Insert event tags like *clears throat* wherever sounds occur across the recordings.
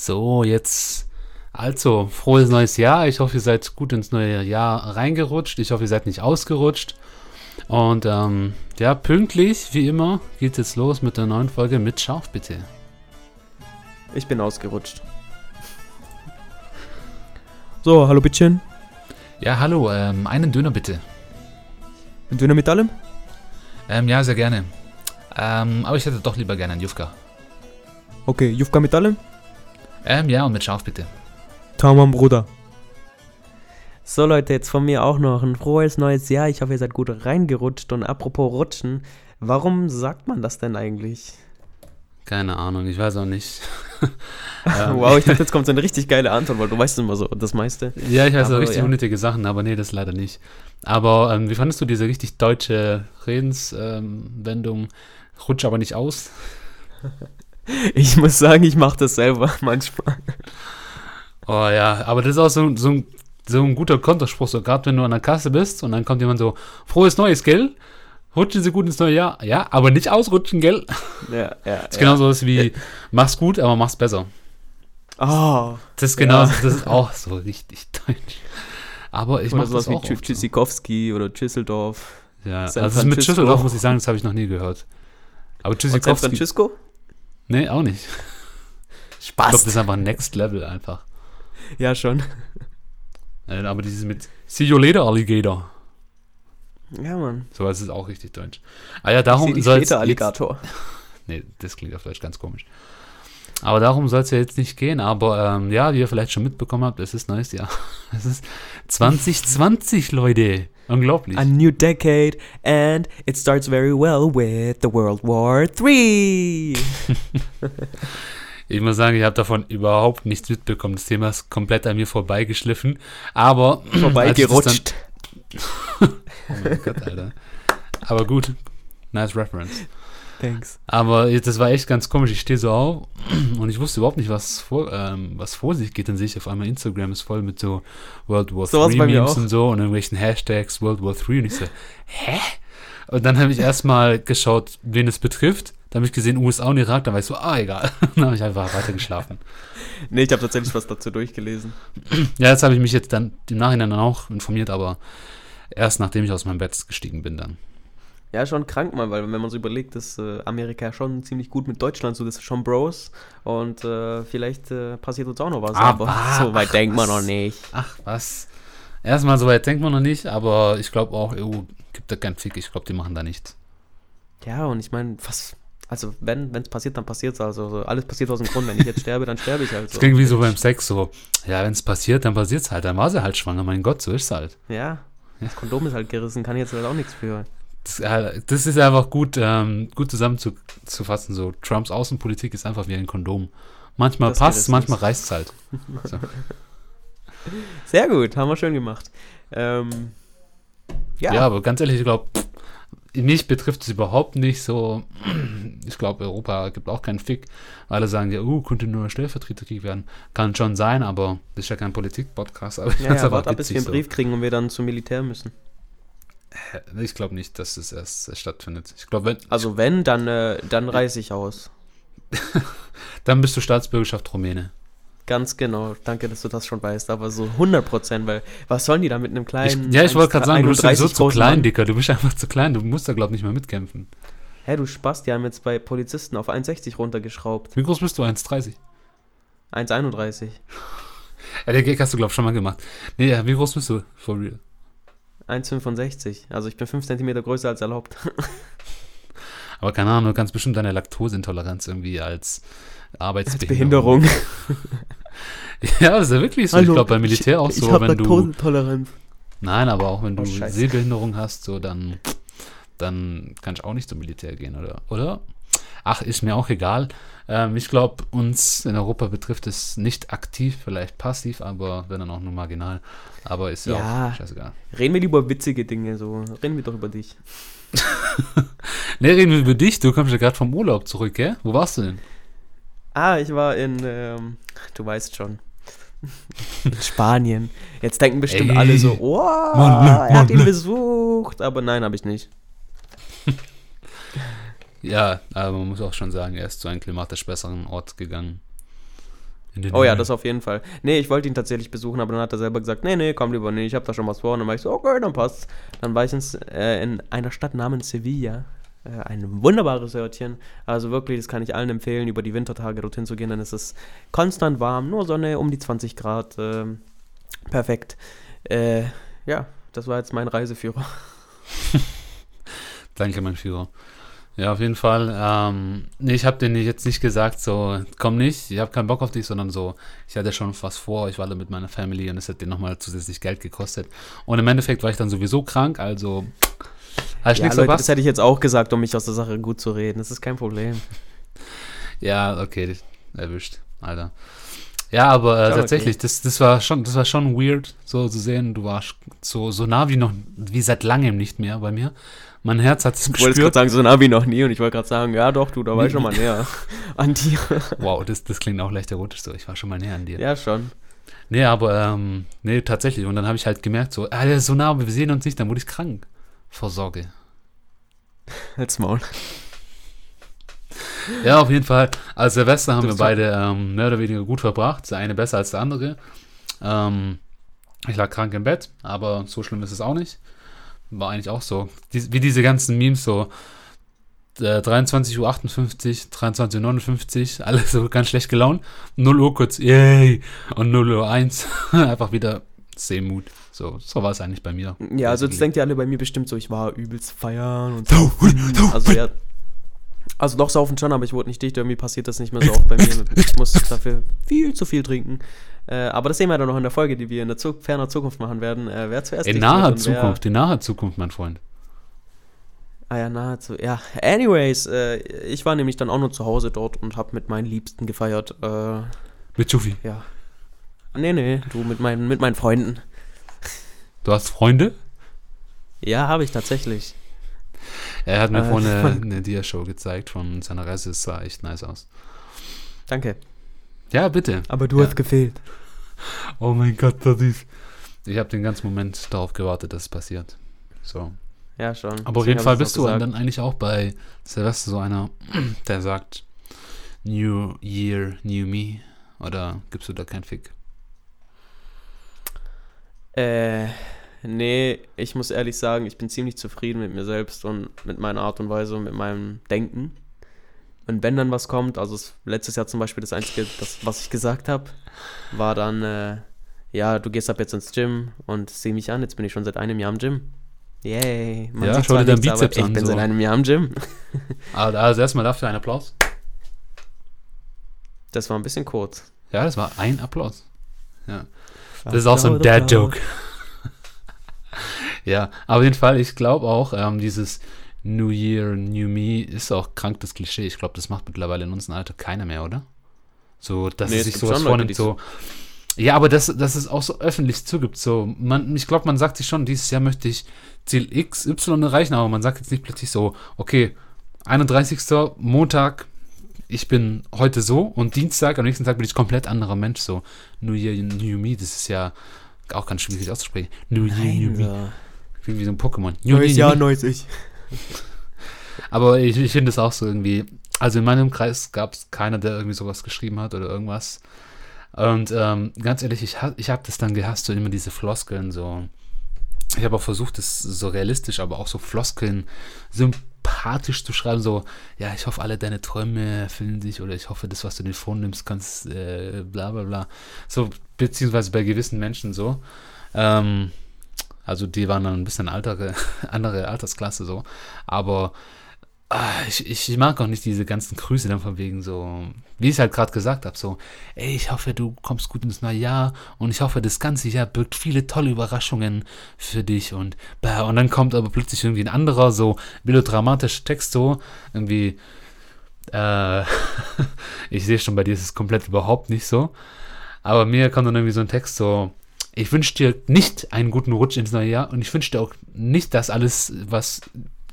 So, jetzt, also, frohes neues Jahr. Ich hoffe, ihr seid gut ins neue Jahr reingerutscht. Ich hoffe, ihr seid nicht ausgerutscht. Und ähm, ja, pünktlich, wie immer, geht es los mit der neuen Folge mit Scharf, bitte. Ich bin ausgerutscht. So, hallo Bittchen. Ja, hallo, ähm, einen Döner bitte. Ein Döner mit allem? Ähm, ja, sehr gerne. Ähm, aber ich hätte doch lieber gerne einen Jufka. Okay, Jufka mit allem? Ähm, ja, und mit Scharf bitte. Tamam, Bruder. So Leute, jetzt von mir auch noch ein frohes neues Jahr. Ich hoffe, ihr seid gut reingerutscht. Und apropos Rutschen, warum sagt man das denn eigentlich? Keine Ahnung, ich weiß auch nicht. *laughs* Ähm, wow, ich dachte, jetzt kommt so eine richtig geile Antwort, weil du weißt immer so das meiste. Ja, ich weiß auch Aber, richtig ja. unnötige Sachen, aber nee, das leider nicht. Aber ähm, wie fandest du diese richtig deutsche Redenswendung? Ähm, Rutsch aber nicht aus. *laughs* *laughs* Ich muss sagen, ich mache das selber *laughs* manchmal. Oh ja, aber das ist auch so, so, ein, so ein guter Konterspruch, so gerade wenn du an der Kasse bist und dann kommt jemand so, frohes Neues, gell? Rutschen Sie gut ins neue Jahr. Ja, aber nicht ausrutschen, gell? *laughs* Ja, ja. Das ist genau so was wie, mach's gut, aber mach's besser. Oh, Das ist genau, Ja. das ist auch so richtig deutsch. Aber ich oder mach sowas das wie auch Tschü- oft so. Tschüssikowski oder Tschüsseldorf. Ja, San also das mit Francisco. Schüsseldorf muss ich sagen, das habe ich noch nie gehört. Aber Und San Tschüssikowski, Francisco? Nee, auch nicht. Ich glaube, das ist einfach Next Level einfach. Ja, schon. Aber dieses mit See you later, Alligator. Ja, Mann. Sowas ist auch richtig deutsch. Ah ja, darum soll später, Alligator. *laughs* Nee, das klingt auf Deutsch ganz komisch. Aber darum soll es ja jetzt nicht gehen. Aber ähm, ja, wie ihr vielleicht schon mitbekommen habt, es ist neues Jahr. *laughs* Es ist 2020, Leute. Unglaublich. A new decade and it starts very well with the World War III. *laughs* Ich muss sagen, ich habe davon überhaupt nichts mitbekommen. Das Thema ist komplett an mir vorbeigeschliffen. Aber. *clears throat* Vorbeigerutscht. *laughs* Oh mein Gott, Alter. Aber gut. Nice reference. Thanks. Aber das war echt ganz komisch. Ich stehe so auf *clears throat* und ich wusste überhaupt nicht, was vor, ähm, was vor sich geht. Dann sehe ich auf einmal Instagram ist voll mit so World War Sowas III Memes und so und irgendwelchen Hashtags World War III und ich so, hä? Und dann habe ich erstmal geschaut, wen es betrifft. Dann habe ich gesehen, USA und Irak, dann war ich so, ah, egal. *laughs* dann habe ich einfach weiter geschlafen. *laughs* Nee, ich habe tatsächlich was dazu durchgelesen. *clears throat* Ja, jetzt habe ich mich jetzt dann im Nachhinein dann auch informiert, aber erst nachdem ich aus meinem Bett gestiegen bin dann. Ja, schon krank mal, weil wenn man so überlegt, ist äh, Amerika schon ziemlich gut mit Deutschland, so das ist schon Bros. Und äh, vielleicht äh, passiert uns auch noch was, Ah, aber ah, so weit ach, denkt man was? noch nicht. Ach, was? Erstmal, so weit denkt man noch nicht, aber ich glaube auch, EU gibt da keinen Fick. Ich glaube, die machen da nichts. Ja, und ich meine, was, also wenn es passiert, dann passiert es. Also so, alles passiert aus dem Grund. Wenn ich jetzt sterbe, dann sterbe ich halt Das so. klingt wie so beim Sex, so, ja, wenn es passiert, dann passiert es halt. Dann war sie halt schwanger, mein Gott, so ist es halt. Ja, das Kondom ist halt gerissen, kann ich jetzt halt auch nichts für. Das, äh, das ist einfach gut, ähm, gut zusammenzufassen. So, Trumps Außenpolitik ist einfach wie ein Kondom. Manchmal Das passt manchmal reißt es halt. So. *laughs* Sehr gut, haben wir schön gemacht. Ähm, Ja. ja, aber ganz ehrlich, ich glaube, mich betrifft es überhaupt nicht so. Ich glaube, Europa gibt auch keinen Fick. Alle sagen ja, uh, könnte nur Stellvertreterkrieg werden. Kann schon sein, aber das ist ja kein Politik-Podcast. Aber ich ja, *laughs* ja warte ab, bis wir einen Brief kriegen und wir dann zum Militär müssen. So. Ich glaube nicht, dass es erst stattfindet. Ich glaube, wenn, Also wenn, dann, äh, dann reise ich aus. *laughs* dann bist du Staatsbürgerschaft Rumäne. Ganz genau. Danke, dass du das schon weißt. Aber so 100 Prozent, weil was sollen die da mit einem Ich, kleinen. ja, ich wollte gerade sagen, du bist 31 zu klein, Mann? Dicker. Du bist einfach zu klein. Du musst da, glaube ich, nicht mehr mitkämpfen. Hä, du Spaß, die haben jetzt bei Polizisten auf 1,60 runtergeschraubt. Wie groß bist du? 1,30? 1,31. *laughs* Ja, der Gag hast du, glaube ich, schon mal gemacht. Nee, ja, wie groß bist du? For real. 1,65. Also ich bin 5 cm größer als erlaubt. *laughs* Aber keine Ahnung, du kannst bestimmt deine Laktoseintoleranz irgendwie als Als Arbeitsbehinderung. Behinderung. *laughs* Ja, das ist ja wirklich so. ich glaube, beim Militär auch so, hab wenn du. Laktoseintoleranz. Nein, aber auch wenn du Oh. Sehbehinderung hast, so dann, dann kannst du auch nicht zum Militär gehen, oder? Oder? Ach, ist mir auch egal. Ähm, ich glaube, uns in Europa betrifft es nicht aktiv, vielleicht passiv, aber wenn dann auch nur marginal. Aber ist ja, Ja. auch scheißegal. Reden wir lieber über witzige Dinge, so. Reden wir doch über dich. *laughs* Ne, reden wir über dich. Du kommst ja gerade vom Urlaub zurück, gell? Wo warst du denn? Ah, ich war in, ähm, du weißt schon. Spanien. Jetzt denken bestimmt Ey. alle so, oh, Mann, ne, er hat Mann, ihn ne. besucht. Aber nein, habe ich nicht. Ja, aber man muss auch schon sagen, er ist zu einem klimatisch besseren Ort gegangen. Oh ja, das auf jeden Fall. Nee, ich wollte ihn tatsächlich besuchen, aber dann hat er selber gesagt, nee, nee, komm lieber, nee, ich habe da schon was vor. Und dann war ich so, okay, dann passt's. Dann war ich ins, äh, in einer Stadt namens Sevilla. Äh, ein wunderbares Örtchen. Also wirklich, das kann ich allen empfehlen, über die Wintertage dorthin zu gehen. Dann ist es konstant warm, nur Sonne um die 20 Grad. Äh, perfekt. Äh, ja, das war jetzt mein Reiseführer. *laughs* Danke, mein Führer. Ja, auf jeden Fall. Ähm, nee, ich habe denen jetzt nicht gesagt, so, komm nicht, ich habe keinen Bock auf dich, sondern so, ich hatte schon was vor, ich war da mit meiner Family und es hat denen nochmal zusätzlich Geld gekostet. Und im Endeffekt war ich dann sowieso krank, also hast ja, nichts Leute, das hätte ich jetzt auch gesagt, um mich aus der Sache gut zu reden. Das ist kein Problem. *laughs* ja, okay, erwischt, Alter. Ja, aber äh, tatsächlich, okay. das, das war schon, das war schon weird, so zu sehen. Du warst so, so nah wie noch, wie seit langem nicht mehr bei mir. Mein Herz hat es gespürt. Ich wollte gerade sagen, so nah wie noch nie und ich wollte gerade sagen, ja doch, du, da war ich schon mal näher *laughs* an dir. Wow, das, das klingt auch leicht erotisch so. Ich war schon mal näher an dir. Ja, schon. Nee, aber, ähm, nee, tatsächlich. Und dann habe ich halt gemerkt, so, ah, der ist so nah, aber wir sehen uns nicht, dann wurde ich krank. Vor Sorge. Als Maul. Ja, auf jeden Fall. Als Silvester haben wir beide ähm, mehr oder weniger gut verbracht. Der eine besser als der andere. Ähm, ich lag krank im Bett, aber so schlimm ist es auch nicht. War eigentlich auch so. Die, wie diese ganzen Memes so. Äh, 23.58 Uhr, 23.59 Uhr, *laughs* alle so ganz schlecht gelaunt. 0 Uhr kurz, yay! Und 0 Uhr 1, *laughs* einfach wieder Seemut. So, so war es eigentlich bei mir. Ja, also jetzt denkt ihr alle bei mir bestimmt so, ich war übelst feiern und so. Also ja, also doch saufen schon, aber ich wurde nicht dicht. Irgendwie passiert das nicht mehr so oft bei mir. *laughs* Ich muss dafür viel zu viel trinken. Äh, aber das sehen wir dann noch in der Folge, die wir in der Zug ferner Zukunft machen werden. Äh, wer zuerst In naher Zukunft, in naher Zukunft, mein Freund. Ah ja, nahezu. Ja, anyways, äh, ich war nämlich dann auch nur zu Hause dort und habe mit meinen Liebsten gefeiert. Äh, mit Jufi? Ja. Nee, nee, du mit meinen, mit meinen Freunden. Du hast Freunde? Ja, habe ich tatsächlich. Er hat mir äh, vorhin eine, eine Dia-Show gezeigt von seiner Reise. Es sah echt nice aus. Danke. Ja, bitte. Aber du ja. hast gefehlt. Oh mein Gott, das ist. Ich habe den ganzen Moment darauf gewartet, dass es passiert. So. Ja, schon. Aber Deswegen auf jeden Fall bist du gesagt. dann eigentlich auch bei Silvester so einer, *clears throat* der sagt New Year, New Me. Oder gibst du da keinen Fick? Äh, nee, ich muss ehrlich sagen, ich bin ziemlich zufrieden mit mir selbst und mit meiner Art und Weise und mit meinem Denken. Und wenn dann was kommt, also letztes Jahr zum Beispiel das Einzige, das, was ich gesagt habe, war dann, äh, ja, du gehst ab jetzt ins Gym und sieh mich an, jetzt bin ich schon seit einem Jahr im Gym. Yay. Man ja, schau dir deinen Bizeps an. Ich bin so. seit einem Jahr im Gym. *laughs* Also, also erstmal dafür einen Applaus. Das war ein bisschen kurz. Ja, das war ein Applaus. Ja. Das ist auch so ein Dad-Joke. *laughs* ja, auf jeden Fall, ich glaube auch, ähm, dieses New Year, New Me ist auch krank das Klischee. Ich glaube, das macht mittlerweile in unserem Alter keiner mehr, oder? So, dass nee, sich sowas vornimmt, so. Ja, aber dass, dass es auch so öffentlich zugibt. So, man, ich glaube, man sagt sich schon, dieses Jahr möchte ich Ziel X, Y erreichen, aber man sagt jetzt nicht plötzlich so, okay, 31. Montag, ich bin heute so und Dienstag, am nächsten Tag bin ich komplett anderer Mensch. So, New Year, New Me, das ist ja auch ganz schwierig auszusprechen. New Year, New Me. Wie, wie so ein Pokémon. Neues Jahr, neues Ich. *laughs* Aber ich, ich finde es auch so irgendwie. Also in meinem Kreis gab es keiner, der irgendwie sowas geschrieben hat oder irgendwas. Und ähm, ganz ehrlich, ich, ich habe das dann gehasst, so immer diese Floskeln so. Ich habe auch versucht, das so realistisch, aber auch so Floskeln sympathisch zu schreiben, so, ja, ich hoffe, alle deine Träume erfüllen sich oder ich hoffe, das, was du dir vornimmst, kannst, äh, bla bla bla. So, beziehungsweise bei gewissen Menschen so. Ähm, also die waren dann ein bisschen altere, *laughs* andere Altersklasse so. Aber ah, ich, ich mag auch nicht diese ganzen Grüße dann von wegen so, wie ich es halt gerade gesagt habe, so, ey, ich hoffe, du kommst gut ins neue Jahr und ich hoffe, das ganze Jahr birgt viele tolle Überraschungen für dich und bah, und dann kommt aber plötzlich irgendwie ein anderer, so melodramatischer Text so, irgendwie, äh, *laughs* ich sehe schon, bei dir ist es komplett überhaupt nicht so, aber mir kommt dann irgendwie so ein Text so, ich wünsche dir nicht einen guten Rutsch ins neue Jahr und ich wünsche dir auch nicht, dass alles, was,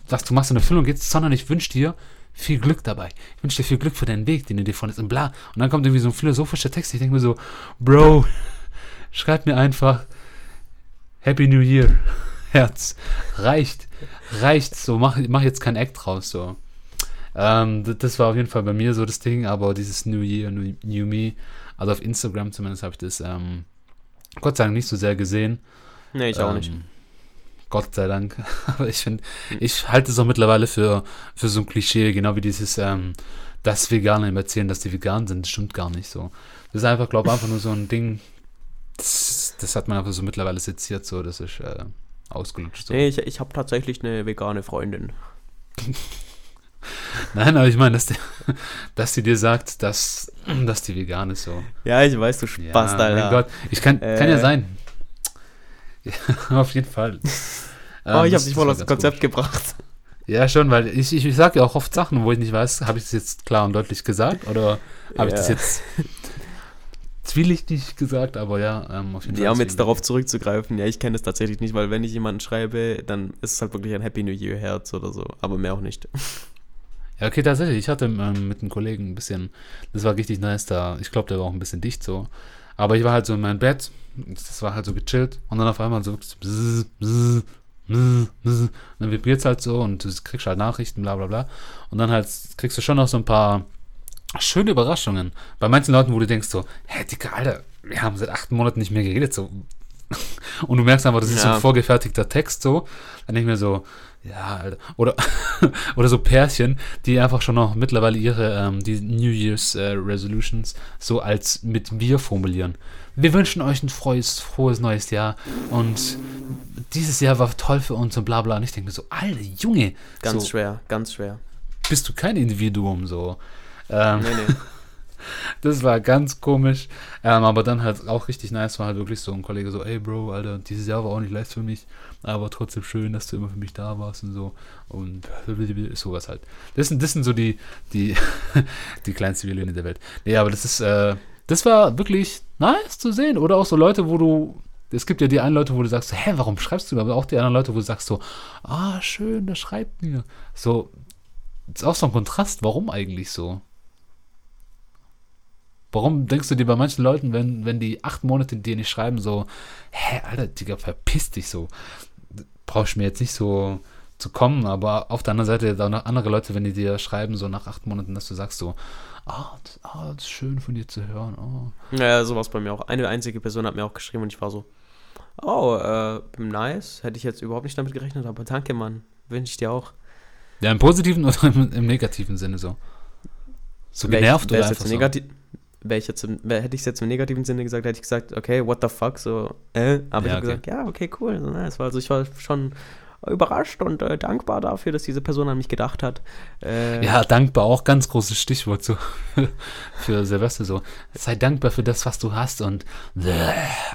was du machst, in Erfüllung geht, sondern ich wünsche dir viel Glück dabei. Ich wünsche dir viel Glück für deinen Weg, den du dir vornimmst und bla. Und dann kommt irgendwie so ein philosophischer Text. Ich denke mir so, Bro, schreib mir einfach Happy New Year. *laughs* Herz. Reicht. Reicht. So, mach, mach jetzt kein Act draus. So. Ähm, das, das war auf jeden Fall bei mir so das Ding, aber dieses New Year, New, New Me, also auf Instagram zumindest habe ich das ähm, Gott sei Dank nicht so sehr gesehen. Nee, ich auch nicht. Ähm, Gott sei Dank. *laughs* Aber ich finde, ich halte es auch mittlerweile für, für so ein Klischee, genau wie dieses, ähm, dass Veganer immer erzählen, dass die vegan sind. Das stimmt gar nicht so. Das ist einfach, glaube ich, einfach nur so ein Ding, das, das hat man einfach so mittlerweile seziert, so, das ist äh, ausgelutscht. So. Nee, ich, ich habe tatsächlich eine vegane Freundin. *laughs* Nein, aber ich meine, dass, die, dass die dir sagt, dass, dass die vegan ist, so. Ja, ich weiß, du Spaß, ja, Alter. Mein Gott, ich kann, kann ja Äh. sein. Ja, *laughs* auf jeden Fall. *laughs* oh, Ähm, ich das- habe dich das voll war aus dem Konzept komisch. gebracht. Ja, schon, weil ich, ich, ich sage ja auch oft Sachen, wo ich nicht weiß, habe ich das jetzt klar und deutlich gesagt oder habe ich das Ja. jetzt zwielichtig gesagt, aber ja, ähm, auf jeden Ja, um jetzt darauf zurückzugreifen, ja, ich kenne es tatsächlich nicht, weil wenn ich jemanden schreibe, dann ist es halt wirklich ein Happy New Year Herz oder so, aber mehr auch nicht. *laughs* Ja, okay, tatsächlich. Ich hatte ähm, mit einem Kollegen ein bisschen, das war richtig nice da. Ich glaube, der war auch ein bisschen dicht so. Aber ich war halt so in meinem Bett, das war halt so gechillt und dann auf einmal so wirklich so bzz, bzz, bzz, bzz. Dann vibriert es halt so und du kriegst halt Nachrichten, bla bla bla. Und dann halt kriegst du schon noch so ein paar schöne Überraschungen. Bei manchen Leuten, wo du denkst so, hä, Digga, Alter, wir haben seit acht Monaten nicht mehr geredet, so. *laughs* Und du merkst einfach, das ist so Ja. ein vorgefertigter Text, so. Dann denke ich mir so, ja, Alter. Oder, *laughs* oder so Pärchen, die einfach schon noch mittlerweile ihre, ähm, die New Year's äh, Resolutions so als mit wir formulieren. Wir wünschen euch ein frohes, frohes neues Jahr und dieses Jahr war toll für uns und bla bla. Und ich denke mir so, Alter, Junge, Ganz so, schwer, ganz schwer. bist du kein Individuum, so. Ähm, Nee, nee. *laughs* das war ganz komisch. Ähm, aber dann halt auch richtig nice war halt wirklich so ein Kollege so, ey Bro, Alter, dieses Jahr war auch nicht leicht für mich, aber trotzdem schön, dass du immer für mich da warst und so. Und sowas halt. Das sind, das sind so die, die, *laughs* die kleinsten Violine der Welt. Nee, aber das ist, äh, das war wirklich nice zu sehen. Oder auch so Leute, wo du. Es gibt ja die einen Leute, wo du sagst, hä, warum schreibst du? Aber auch die anderen Leute, wo du sagst so, ah, schön, der schreibt mir. So, das ist auch so ein Kontrast. Warum eigentlich so? Warum denkst du dir bei manchen Leuten, wenn, wenn die acht Monate dir nicht schreiben, so, hä, Alter, Digga, verpiss dich so. Brauchst du mir jetzt nicht so zu kommen, aber auf der anderen Seite auch noch andere Leute, wenn die dir schreiben, so nach acht Monaten, dass du sagst so, ah, das, ah, das ist schön von dir zu hören. Oh. Ja, sowas bei mir auch. Eine einzige Person hat mir auch geschrieben und ich war so, oh, äh, nice. Hätte ich jetzt überhaupt nicht damit gerechnet, aber danke, Mann. Wünsche ich dir auch. Ja, im positiven *laughs* oder im, im negativen Sinne so. So ich- genervt wär's oder einfach so. Negativ, wär ich jetzt im, wär, Hätte ich es jetzt im negativen Sinne gesagt, hätte ich gesagt, okay, what the fuck, so, äh, aber ich Ja, habe okay. gesagt, ja, okay, cool, so nice. Also ich war schon überrascht und äh, dankbar dafür, dass diese Person an mich gedacht hat. Äh, Ja, dankbar, auch ganz großes Stichwort so *laughs* für Silvester so. Sei dankbar für das, was du hast und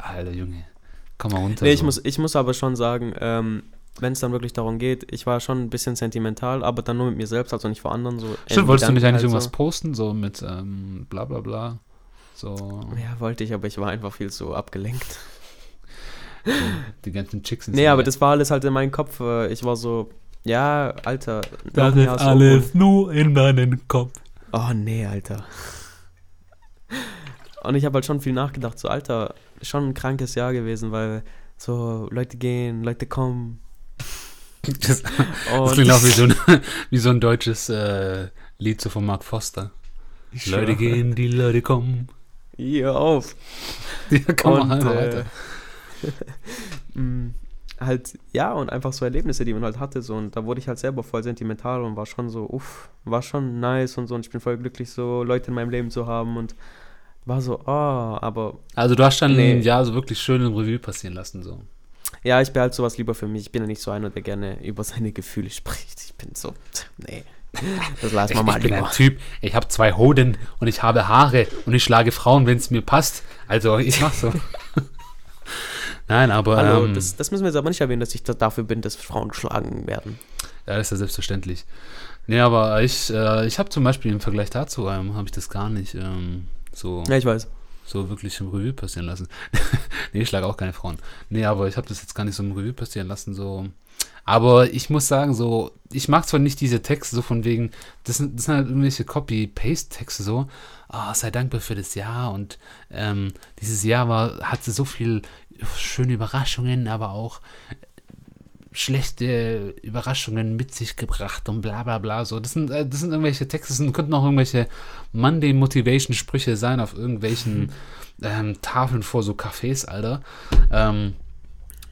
Alter Junge, komm mal runter. Nee, ich so. muss, ich muss aber schon sagen, ähm, wenn es dann wirklich darum geht, ich war schon ein bisschen sentimental, aber dann nur mit mir selbst, also nicht vor anderen. So Stimmt, wolltest du nicht eigentlich halt irgendwas posten, so mit ähm, bla bla bla? So Ja, wollte ich, aber ich war einfach viel zu abgelenkt. die ganzen Chicks sind Nee, aber das war alles halt in meinem Kopf. äh, Ich war so, ja, Alter. Das ist Jahr so alles nur in deinem Kopf. Oh, nee, Alter. Und ich habe halt schon viel nachgedacht, so, Alter, schon ein krankes Jahr gewesen, weil so Leute gehen, Leute kommen. Das, das klingt auch wie so ein, wie so ein deutsches äh, Lied so von Mark Foster. Ich Leute gehen, die Leute kommen. Hier auf. *laughs* Ja, komm mal und, einfach äh, weiter. *laughs* mh, halt, ja, und einfach so Erlebnisse, die man halt hatte, so, und da wurde ich halt selber voll sentimental und war schon so, uff, war schon nice und so, und ich bin voll glücklich, so Leute in meinem Leben zu haben und war so, oh, aber Also du hast dann Nee. ein Jahr so wirklich schön im Revue passieren lassen. So. Ja, ich behalte sowas lieber für mich. Ich bin ja nicht so einer, der gerne über seine Gefühle spricht. Ich bin so, nee, das lassen wir mal ich bin lieber. ein Typ, ich habe zwei Hoden und ich habe Haare und ich schlage Frauen, wenn es mir passt. Also ich mach so. *laughs* Nein, aber Hallo, ähm, das, das müssen wir jetzt aber nicht erwähnen, dass ich da dafür bin, dass Frauen geschlagen werden. ja, ist ja selbstverständlich. Nee, aber ich, äh, ich habe zum Beispiel im Vergleich dazu, ähm, habe ich das gar nicht ähm, so, Ja, ich weiß. So wirklich im Revue passieren lassen. *laughs* nee, ich schlage auch keine Frauen. Nee, aber ich habe das jetzt gar nicht so im Revue passieren lassen, so. Aber ich muss sagen, so, ich mag zwar nicht diese Texte so von wegen, das sind, das sind halt irgendwelche Copy-Paste-Texte so, ah, sei dankbar für das Jahr und ähm, dieses Jahr war, hatte so viel schöne Überraschungen, aber auch schlechte Überraschungen mit sich gebracht und bla bla bla. So, das sind, äh, das sind irgendwelche Texte, das sind, könnten auch irgendwelche Monday Motivation Sprüche sein auf irgendwelchen ähm, Tafeln vor so Cafés, Alter. Ähm,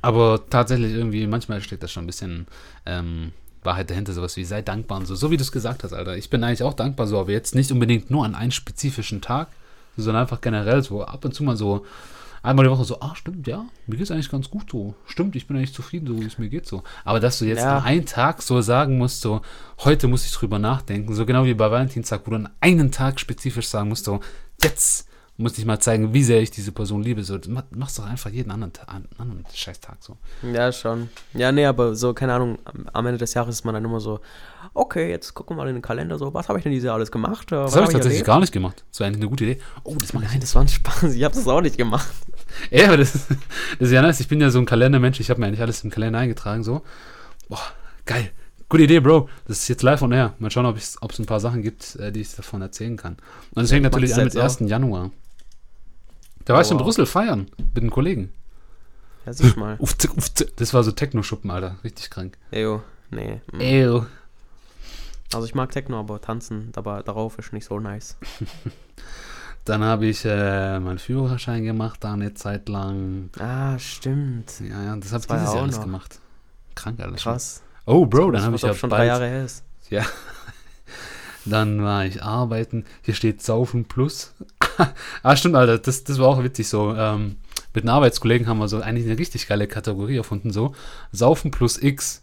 aber tatsächlich irgendwie, manchmal steckt da schon ein bisschen ähm, Wahrheit dahinter, sowas wie sei dankbar und so. So wie du es gesagt hast, Alter. Ich bin eigentlich auch dankbar, so, aber jetzt nicht unbedingt nur an einen spezifischen Tag, sondern einfach generell so ab und zu mal so einmal die Woche so, ah, stimmt, ja, mir geht es eigentlich ganz gut so. Stimmt, ich bin eigentlich zufrieden, so wie es mir geht so. Aber dass du jetzt Ja. an einen Tag so sagen musst, so, heute muss ich drüber nachdenken, so genau wie bei Valentinstag, wo du an einen Tag spezifisch sagen musst, so, jetzt muss ich mal zeigen, wie sehr ich diese Person liebe. So, mach- machst doch einfach jeden anderen, anderen Scheißtag so. Ja, schon. Ja, nee, aber so, keine Ahnung, am- Ende des Jahres ist man dann immer so, okay, jetzt gucken wir mal in den Kalender, so, was habe ich denn dieses Jahr alles gemacht? Äh, Das habe hab ich tatsächlich erlebt? gar nicht gemacht. Das war eigentlich eine gute Idee. Oh, das mache ich Nein, das war ein Spaß, ich habe das auch nicht gemacht. *laughs* Ja, aber das, das ist ja nice. Ich bin ja so ein Kalendermensch. Ich habe mir eigentlich alles im Kalender eingetragen. So. Boah, geil. Gute Idee, Bro. Das ist jetzt live on air. Mal schauen, ob es ein paar Sachen gibt, äh, die ich davon erzählen kann. Und es ich mach natürlich an mit jetzt 1. Januar. Da war Oh, ich in wow. Brüssel feiern mit einem Kollegen. Ja, siehst mal. *laughs* Uff, tsk. Das war so Techno-Schuppen, Alter. Richtig krank. Ejo, nee. mm. Ew. Also ich mag Techno, aber tanzen aber darauf ist nicht so nice. *laughs* Dann habe ich äh, meinen Führerschein gemacht, da eine Zeit lang. Ah, stimmt. Ja, ja, das habe ich dieses ja Jahr alles noch. gemacht. Krank alles. Krass. Oh, Bro, dann habe ich ja schon bald, drei Jahre her ist. Ja. Dann war ich arbeiten. Hier steht Saufen plus. *laughs* ah, stimmt, Alter. Das, das war auch witzig so. Ähm, mit einem Arbeitskollegen haben wir so eigentlich eine richtig geile Kategorie erfunden. So. Saufen plus X.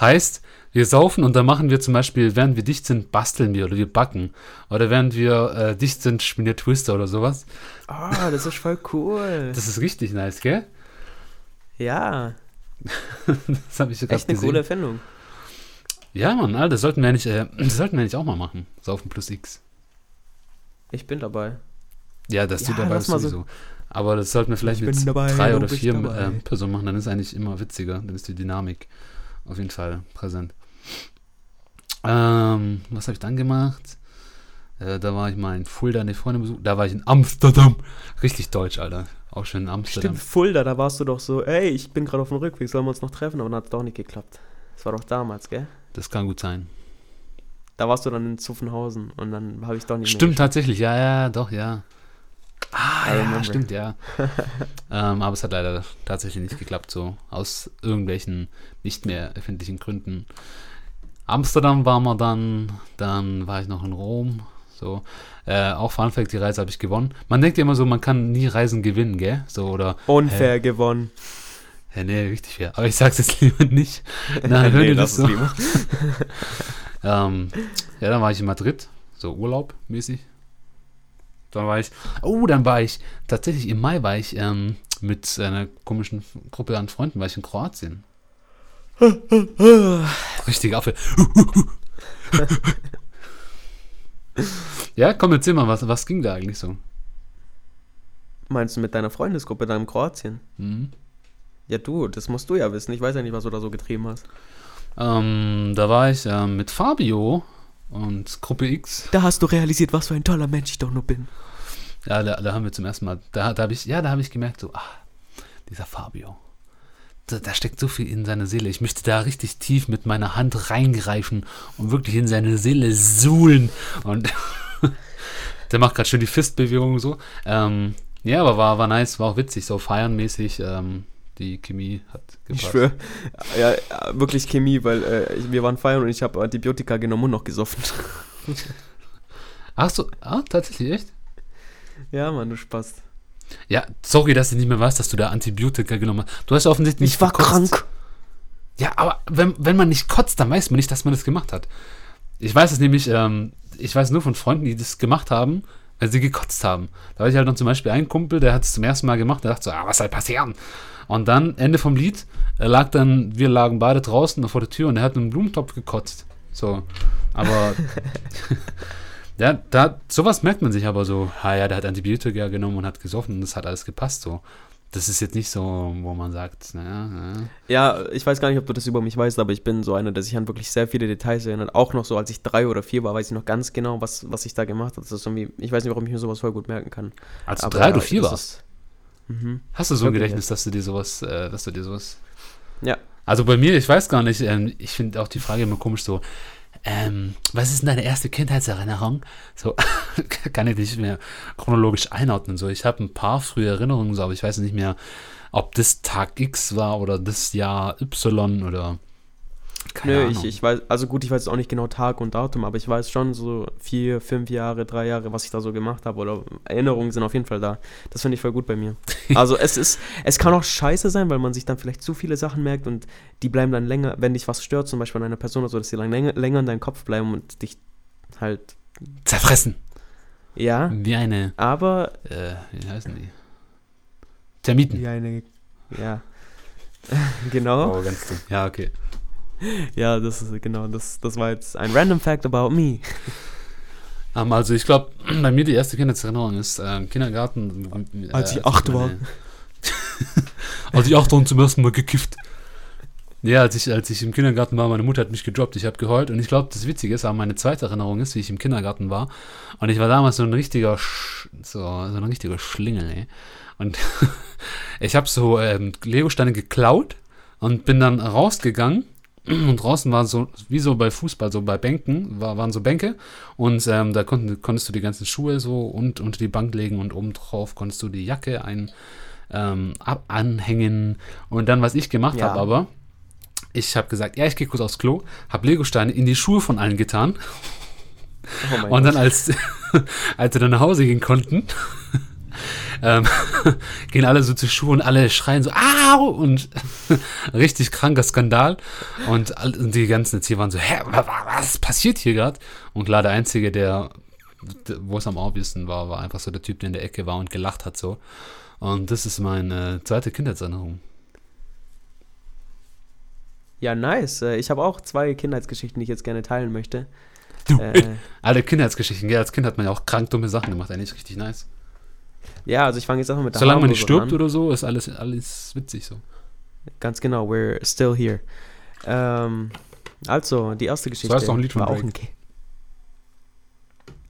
Heißt, wir saufen und dann machen wir zum Beispiel, während wir dicht sind, basteln wir oder wir backen. Oder während wir äh, dicht sind, spielen wir Twister oder sowas. Ah, das ist voll cool. *laughs* Das ist richtig nice, gell? ja, *laughs* Das habe ich sogar echt eine gesehen. coole Erfindung. Ja, Mann, Alter, das sollten wir nicht, äh, *clears throat* das sollten wir nicht auch mal machen. Saufen plus X. Ich bin dabei. Ja, dass du Ja, dabei lass bist mal so- sowieso. Aber das sollten wir vielleicht Ich mit dabei, drei du oder vier dabei. ähm, Personen machen. Dann ist es eigentlich immer witziger. Dann ist die Dynamik auf jeden Fall präsent. Ähm, was habe ich dann gemacht? Äh, da war ich mal in Fulda, eine Freundin besucht. Da war ich in Amsterdam. Richtig deutsch, Alter. Auch schön in Amsterdam. Stimmt, Fulda, da warst du doch so, ey, ich bin gerade auf dem Rückweg, sollen wir uns noch treffen? Aber dann hat es doch nicht geklappt. Das war doch damals, gell? Das kann gut sein. Da warst du dann in Zuffenhausen und dann habe ich doch nicht Stimmt tatsächlich, ja, ja, doch, ja. Ah, I ja, stimmt, ja. *laughs* ähm, aber es hat leider tatsächlich nicht geklappt, so aus irgendwelchen nicht mehr erfindlichen Gründen. Amsterdam waren wir dann, dann war ich noch in Rom, so. Äh, auch Fun Fact, die Reise habe ich gewonnen. Man denkt ja immer so, man kann nie Reisen gewinnen, gell? So, oder, Unfair gewonnen. Ja, nee, richtig fair. Aber ich sag's jetzt *laughs* lieber nicht. *laughs* Hör dir das so. lieber. *laughs* Ähm, ja, dann war ich in Madrid, so Urlaub mäßig. Dann war ich, oh, dann war ich, tatsächlich im Mai war ich ähm, mit einer komischen Gruppe an Freunden, war ich in Kroatien. Richtiger Affe. ja, komm, erzähl mal, was, was ging da eigentlich so? Meinst du mit deiner Freundesgruppe da in Kroatien? Mhm. Ja, du, das musst du ja wissen. Ich weiß ja nicht, was du da so getrieben hast. Ähm, da war ich ähm, mit Fabio und Gruppe X. Da hast du realisiert, was für ein toller Mensch ich doch nur bin. Ja, da, da haben wir zum ersten Mal, da, da habe ich, ja, da habe ich gemerkt, so, ah, dieser Fabio, da, da steckt so viel in seiner Seele. Ich möchte da richtig tief mit meiner Hand reingreifen und wirklich in seine Seele suhlen. Und *laughs* der macht gerade schön die Fistbewegung so. Ähm, ja, aber war, war nice, war auch witzig, so feiernmäßig. Ähm, die Chemie hat Ich gepasst. schwöre. Ja, wirklich Chemie, weil äh, ich, wir waren feiern und ich habe Antibiotika genommen und noch gesoffen. *laughs* Ach so, ah, tatsächlich, echt? ja, Mann, du Spaß. Ja, sorry, dass ich nicht mehr weiß, dass du da Antibiotika genommen hast. Du hast offensichtlich nicht Ich war gekotzt. krank. Ja, aber wenn, wenn man nicht kotzt, dann weiß man nicht, dass man das gemacht hat. Ich weiß es nämlich, ähm, ich weiß nur von Freunden, die das gemacht haben, weil sie gekotzt haben. Da hatte ich halt noch zum Beispiel einen Kumpel, der hat es zum ersten Mal gemacht, der dachte so, ah, was soll passieren? Und dann, Ende vom Lied, er lag dann, wir lagen beide draußen vor der Tür und er hat einen Blumentopf gekotzt. So, aber *laughs* *laughs* ja, da, sowas merkt man sich aber so, ah ja, der hat Antibiotika genommen und hat gesoffen und das hat alles gepasst so. Das ist jetzt nicht so, wo man sagt, naja, naja. Ja, ich weiß gar nicht, ob du das über mich weißt, aber ich bin so einer, der sich an wirklich sehr viele Details erinnert. Auch noch so, als ich drei oder vier war, weiß ich noch ganz genau, was, was ich da gemacht habe. Das ist irgendwie, ich weiß nicht, warum ich mir sowas voll gut merken kann. Als du drei oder vier warst, Mhm. hast du so ein Gedächtnis, dass du dir sowas, äh, dass du dir sowas. Ja, Also bei mir, ich weiß gar nicht, ähm, ich finde auch die Frage immer komisch so, ähm, was ist denn deine erste Kindheitserinnerung? So, *laughs* kann ich nicht mehr chronologisch einordnen. So, ich habe ein paar frühe Erinnerungen, so, aber ich weiß nicht mehr, ob das Tag X war oder das Jahr Y oder keine Nö, Ahnung. ich, ich weiß, also gut, ich weiß jetzt auch nicht genau Tag und Datum, aber ich weiß schon so vier, fünf Jahre, drei Jahre, was ich da so gemacht habe oder Erinnerungen sind auf jeden Fall da. Das finde ich voll gut bei mir. *laughs* Also es ist, es kann auch scheiße sein, weil man sich dann vielleicht zu viele Sachen merkt und die bleiben dann länger, wenn dich was stört, zum Beispiel an einer Person oder so, dass die dann länger, länger in deinem Kopf bleiben und dich halt, Zerfressen. ja, Wie eine, aber äh, wie heißen die? Termiten. wie eine, ja, *laughs* genau. Oh, ganz dumm. Ja, okay. *laughs* Ja, das ist genau, das, das war jetzt ein random fact about me. *laughs* Ähm, also ich glaube, *clears throat* bei mir die erste Kindheitserinnerung ist äh, im Kindergarten. Äh, Als ich acht war. *laughs* als ich acht war und zum ersten Mal gekifft. Ja, als ich, als ich im Kindergarten war, meine Mutter hat mich gedroppt, ich habe geheult und ich glaube, das Witzige ist, aber meine zweite Erinnerung ist, wie ich im Kindergarten war und ich war damals so ein richtiger, Sch so, so ein richtiger Schlingel, ey. Und ich habe so ähm, Lego-Steine geklaut und bin dann rausgegangen und draußen war so, wie so bei Fußball, so bei Bänken, war, waren so Bänke. Und ähm, da konnten, konntest du die ganzen Schuhe so und unter die Bank legen und oben drauf konntest du die Jacke ein, ähm, ab, anhängen. Und dann, was ich gemacht Ja. habe aber, ich habe gesagt, ja, ich gehe kurz aufs Klo, habe Legosteine in die Schuhe von allen getan. Oh und dann, als, *laughs* als sie dann nach Hause gehen konnten, ähm, *laughs* gehen alle so zu Schuhe und alle schreien so, au! Und *laughs* richtig kranker Skandal. Und all- und die ganzen jetzt hier waren so, hä, wa- wa- was passiert hier gerade? Und klar, der Einzige, der, der wo es am obvioussten war, war einfach so der Typ, der in der Ecke war und gelacht hat so. Und das ist meine zweite Kindheitserinnerung. Ja, nice. Äh, Ich habe auch zwei Kindheitsgeschichten, die ich jetzt gerne teilen möchte. Du, Äh, *laughs* Alle Kindheitsgeschichten, gell? Als Kind hat man ja auch krank dumme Sachen gemacht, eigentlich richtig nice. Ja, also ich fange jetzt einfach mit der Solange man nicht stirbt oder so, ist alles, alles witzig so. Ganz genau, we're still here. Ähm, also, die erste Geschichte ist doch ein Lied von war auch ein Ki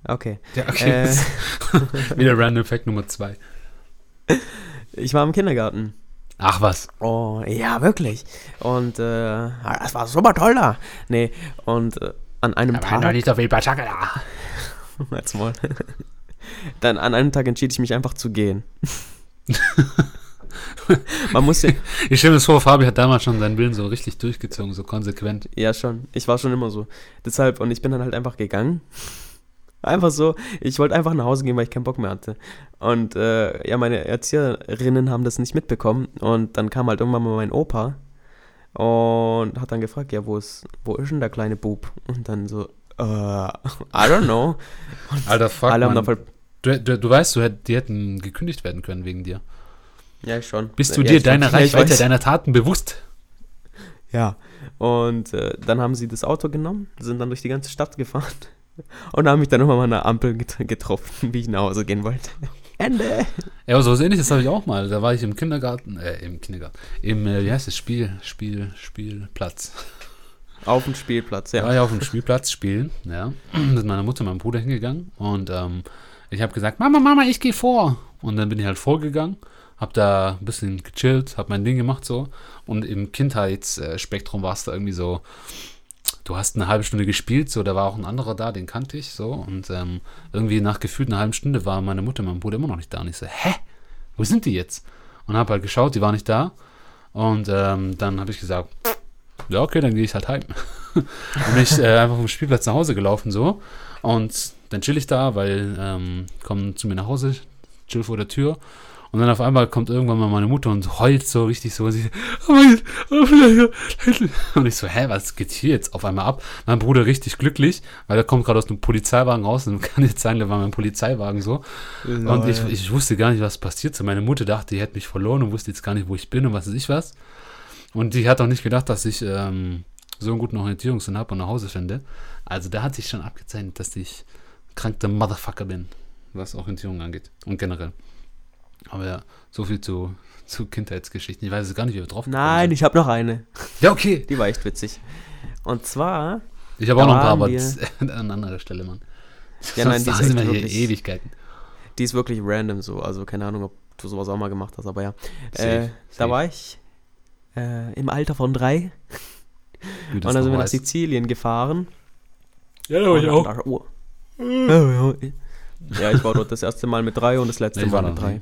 Okay. Ja, okay. Äh, *laughs* Wieder Random Fact Nummer zwei. *laughs* ich war im Kindergarten. Ach was. Oh, ja, wirklich. Und äh, das war super toll da. Nee, und äh, an einem Da war noch Tag. nicht so viel Batschaka *laughs* da. Halt's Maul. Dann an einem Tag entschied ich mich einfach zu gehen. *laughs* Man muss ja, Ich stelle mir das vor, Fabi hat damals schon seinen Willen so richtig durchgezogen, so konsequent. ja schon, ich war schon immer so. Deshalb, und ich bin dann halt einfach gegangen. Einfach so, ich wollte einfach nach Hause gehen, weil ich keinen Bock mehr hatte. Und äh, ja, meine Erzieherinnen haben das nicht mitbekommen. Und dann kam halt irgendwann mal mein Opa und hat dann gefragt, ja, wo ist, wo ist denn der kleine Bub? Und dann so, äh, I don't know. *laughs* Alter, fuck, Alle haben voll, Du, du, du weißt, du hätt, die hätten gekündigt werden können wegen dir. ja, ich schon. Bist du ja, dir deiner Reichweite, deiner Taten bewusst? Ja, und äh, dann haben sie das Auto genommen, sind dann durch die ganze Stadt gefahren *laughs* und haben mich dann nochmal an der Ampel get getroffen, wie ich nach Hause gehen wollte. *laughs* Ende. Ja, aber so was ähnliches habe ich auch mal. Da war ich im Kindergarten, äh, im Kindergarten, im, äh, wie heißt das, Spiel, Spiel, Spielplatz. Auf dem Spielplatz, Da war ja. auf dem Spielplatz spielen, ja. *clears throat* Mit meiner Mutter und meinem Bruder hingegangen und ähm, ich habe gesagt, Mama, Mama, ich gehe vor. Und dann bin ich halt vorgegangen, habe da ein bisschen gechillt, habe mein Ding gemacht so. Und im Kindheitsspektrum war es da irgendwie so, du hast eine halbe Stunde gespielt, so, da war auch ein anderer da, den kannte ich so. Und ähm, irgendwie nach gefühlt einer halben Stunde war meine Mutter und mein Bruder immer noch nicht da. Und ich so, hä? Wo sind die jetzt? Und habe halt geschaut, die waren nicht da. Und ähm, dann habe ich gesagt, ja, okay, dann gehe ich halt heim. *laughs* und bin ich äh, einfach vom Spielplatz nach Hause gelaufen so. Und dann chill ich da, weil ähm, kommen zu mir nach Hause, chill vor der Tür. Und dann auf einmal kommt irgendwann mal meine Mutter und heult so richtig so. Und, sie, oh mein oh mein und ich so, hä, was geht hier jetzt auf einmal ab? Mein Bruder richtig glücklich, weil er kommt gerade aus einem Polizeiwagen raus und *laughs* kann jetzt sein, da war mein Polizeiwagen so. Und ich, ich wusste gar nicht, was passiert. So, meine Mutter dachte, die hätte mich verloren und wusste jetzt gar nicht, wo ich bin und was weiß ich was. Und die hat auch nicht gedacht, dass ich ähm, so einen guten Orientierungssinn habe und nach Hause finde. Also da hat sich schon abgezeichnet, dass ich krankter Motherfucker bin, was Orientierung angeht und generell. Aber ja, so viel zu, zu Kindheitsgeschichten. Ich weiß jetzt gar nicht, wie wir drauf Nein, sind. ich habe noch eine. Ja, okay. Die war echt witzig. Und zwar, Ich habe auch noch ein Da paar, aber *laughs* an anderer Stelle, Mann. Ja, nein, die ist echt hier wirklich- Ewigkeiten. die ist wirklich random so. Also keine Ahnung, ob du sowas auch mal gemacht hast, aber ja. Safe, Äh, da safe. war ich äh, im Alter von drei. Und dann sind wir nach. Sizilien gefahren. Ja, da Und dann dachte ich, oh. Ja, ich war dort das erste Mal mit drei und das letzte Nee, ich Mal war mit drei. nie.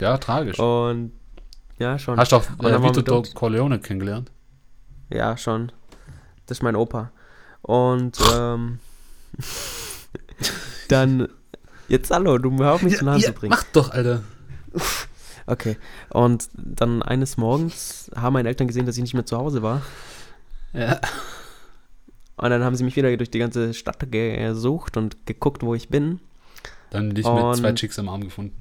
Ja, tragisch. Und ja, schon. Hast du auch äh, Vito dort. Corleone kennengelernt? Ja, schon. Das ist mein Opa. Und ähm, *laughs* dann, jetzt hallo, du hör auf mich zu nahe zu bringen. mach doch, Alter. Okay. Und dann eines Morgens haben meine Eltern gesehen, dass ich nicht mehr zu Hause war. Ja. Und dann haben sie mich wieder durch die ganze Stadt gesucht und geguckt, wo ich bin. Dann dich mit zwei Und- Chicks am Arm gefunden.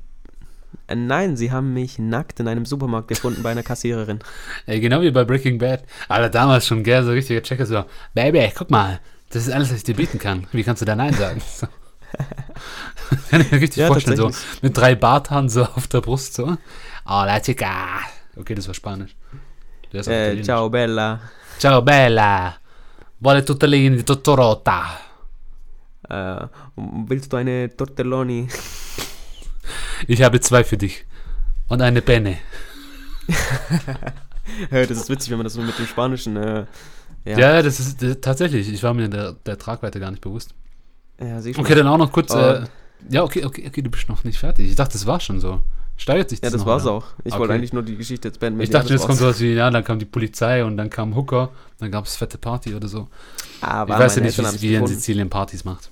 Äh, nein, sie haben mich nackt in einem Supermarkt gefunden bei einer Kassiererin. *laughs* Ey, genau wie bei Breaking Bad. Alter, damals schon, gell, so richtiger Checker, so, Baby, guck mal, das ist alles, was ich dir bieten kann. Wie kannst du da Nein sagen? *laughs* So. *laughs* Kann ich mir richtig Ja, vorstellen, so mit drei Barthaaren so auf der Brust, so. Oh, la chica. Okay, das war Spanisch. Auch Äh, ciao, Bella. Ciao, bella. Vuole tortellini di Totorota. Äh, willst du eine Tortelloni? *laughs* Ich habe zwei für dich. Und eine Penne. *laughs* Das ist witzig, wenn man das so mit dem Spanischen. Äh, ja, Ja, das ist das, tatsächlich. Ich war mir der, der Tragweite gar nicht bewusst. Ja. Okay, dann auch noch kurz. Äh, ja, okay, okay, okay, du bist noch nicht fertig. Ich dachte, das war schon so. Steigert sich Ja, das das noch war's mehr? auch. Ich Okay. wollte eigentlich nur die Geschichte jetzt beenden. Ich Ja, dachte, das jetzt kommt sowas wie, ja, dann kam die Polizei und dann kam Hooker, dann gab es fette Party oder so. Aber ich weiß ja nicht, wie, ihr in. Sizilien Partys macht.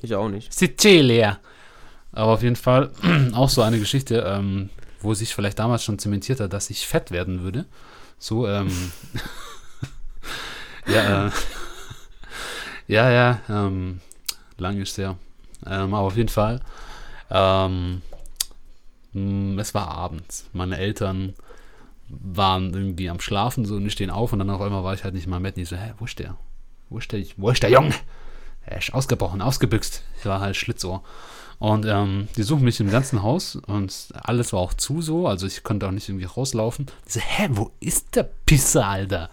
Ich auch nicht. Sicilia. Aber auf jeden Fall *clears throat* auch so eine Geschichte, ähm, wo sich vielleicht damals schon zementiert hat, dass ich fett werden würde. So, ähm. *laughs* ja, äh, ja, ja, ähm, lang ist der. Ähm, aber auf jeden Fall, ähm, mh, es war abends. Meine Eltern waren irgendwie am Schlafen so und ich stehen auf und dann auf einmal war ich halt nicht mal mit. Und ich so, hä, wo ist der? Wo ist der, wo ist der Junge? Er ist ausgebrochen, ausgebüxt. Ich war halt Schlitzohr. Und ähm, die suchen mich im ganzen Haus und alles war auch zu so, also ich konnte auch nicht irgendwie rauslaufen. Die so, hä, wo ist der Pisser, Alter?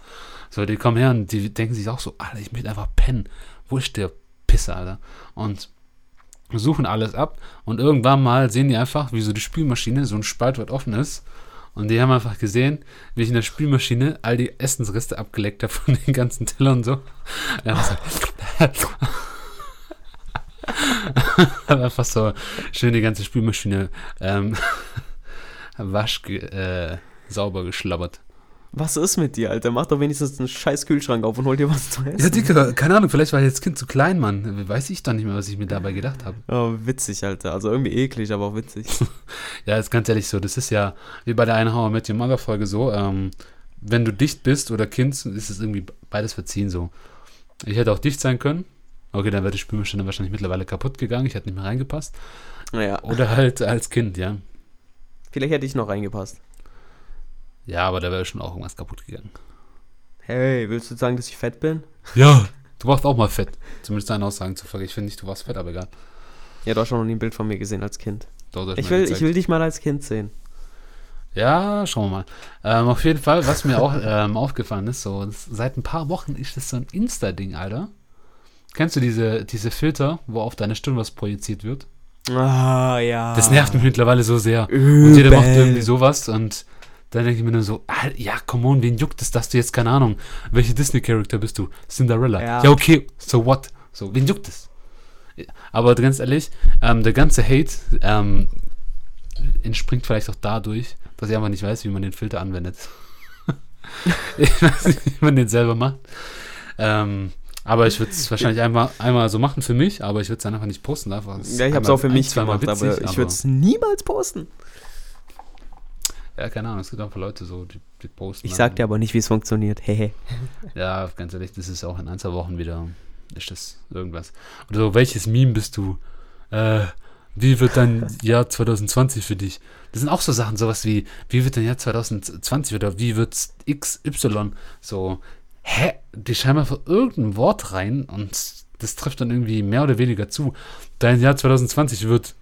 So, die kommen her und die denken sich auch so, Alter, ich möchte einfach pennen. Wo ist der Pisser, Alter? Und suchen alles ab und irgendwann mal sehen die einfach, wie so die Spülmaschine, so ein Spalt weit offen ist. Und die haben einfach gesehen, wie ich in der Spülmaschine all die Essensreste abgeleckt habe von *laughs* den ganzen Tellern und so. Hab *laughs* einfach so schön die ganze Spülmaschine ähm, *laughs* wasch äh, sauber geschlabbert. Was ist mit dir, Alter? Mach doch wenigstens einen scheiß Kühlschrank auf und hol dir was zu essen. Ja, Dicker, keine Ahnung, vielleicht war ich als Kind zu klein, Mann. Weiß ich doch nicht mehr, was ich mir dabei gedacht habe. Oh, witzig, Alter. Also irgendwie eklig, aber auch witzig. *laughs* Ja, ist ganz ehrlich so. Das ist ja wie bei der I Met Your Mother Folge so. Ähm, wenn du dicht bist oder Kind, ist es irgendwie beides verziehen so. Ich hätte auch dicht sein können. Okay, dann wäre die Spülmaschine wahrscheinlich mittlerweile kaputt gegangen. Ich hätte nicht mehr reingepasst. Naja, Oder halt als Kind, ja. vielleicht hätte ich noch reingepasst. Ja, aber da wäre schon auch irgendwas kaputt gegangen. Hey, willst du sagen, dass ich fett bin? Ja, du warst auch mal fett. Zumindest deinen Aussagen zufolge. Ich finde nicht, du warst fett, aber egal. Ja, du hast schon noch nie ein Bild von mir gesehen als Kind. Doch, Ich will, ich will dich mal als Kind sehen. Ja, schauen wir mal. Ähm, auf jeden Fall, was mir auch ähm, aufgefallen ist, so seit ein paar Wochen ist das so ein Insta-Ding, Alter. Kennst du diese, diese Filter, wo auf deine Stirn was projiziert wird? Ah, ja. Das nervt mich mittlerweile so sehr. Übel. Und jeder macht irgendwie sowas und dann denke ich mir nur so, ah, ja, come on, wen juckt es, dass du jetzt, keine Ahnung, welche Disney-Charakter bist du? Cinderella. Ja. Ja. okay, so what? So, wen juckt es? Aber ganz ehrlich, ähm, der ganze Hate ähm, entspringt vielleicht auch dadurch, dass ich einfach nicht weiß, wie man den Filter anwendet. *laughs* ich weiß nicht, wie man den selber macht. Ähm, aber ich würde es wahrscheinlich einmal, einmal so machen für mich, aber ich würde es dann einfach nicht posten. Einfach, Ja, ich hab's auch für mich gemacht, aber ich würde es niemals posten. Ja, keine Ahnung, es gibt einfach Leute so, die, die posten. Ich sag dir aber nicht, wie es funktioniert. Hehe. *laughs* Ja, ganz ehrlich, das ist auch in ein, zwei Wochen wieder, ist das irgendwas. Oder so, welches Meme bist du? Äh, wie wird dein *laughs* Jahr 2020 für dich? Das sind auch so Sachen, sowas wie, wie wird dein Jahr 2020 oder wie wird's XY? So, hä? Die schreiben einfach irgendein Wort rein und das trifft dann irgendwie mehr oder weniger zu. Dein Jahr 2020 wird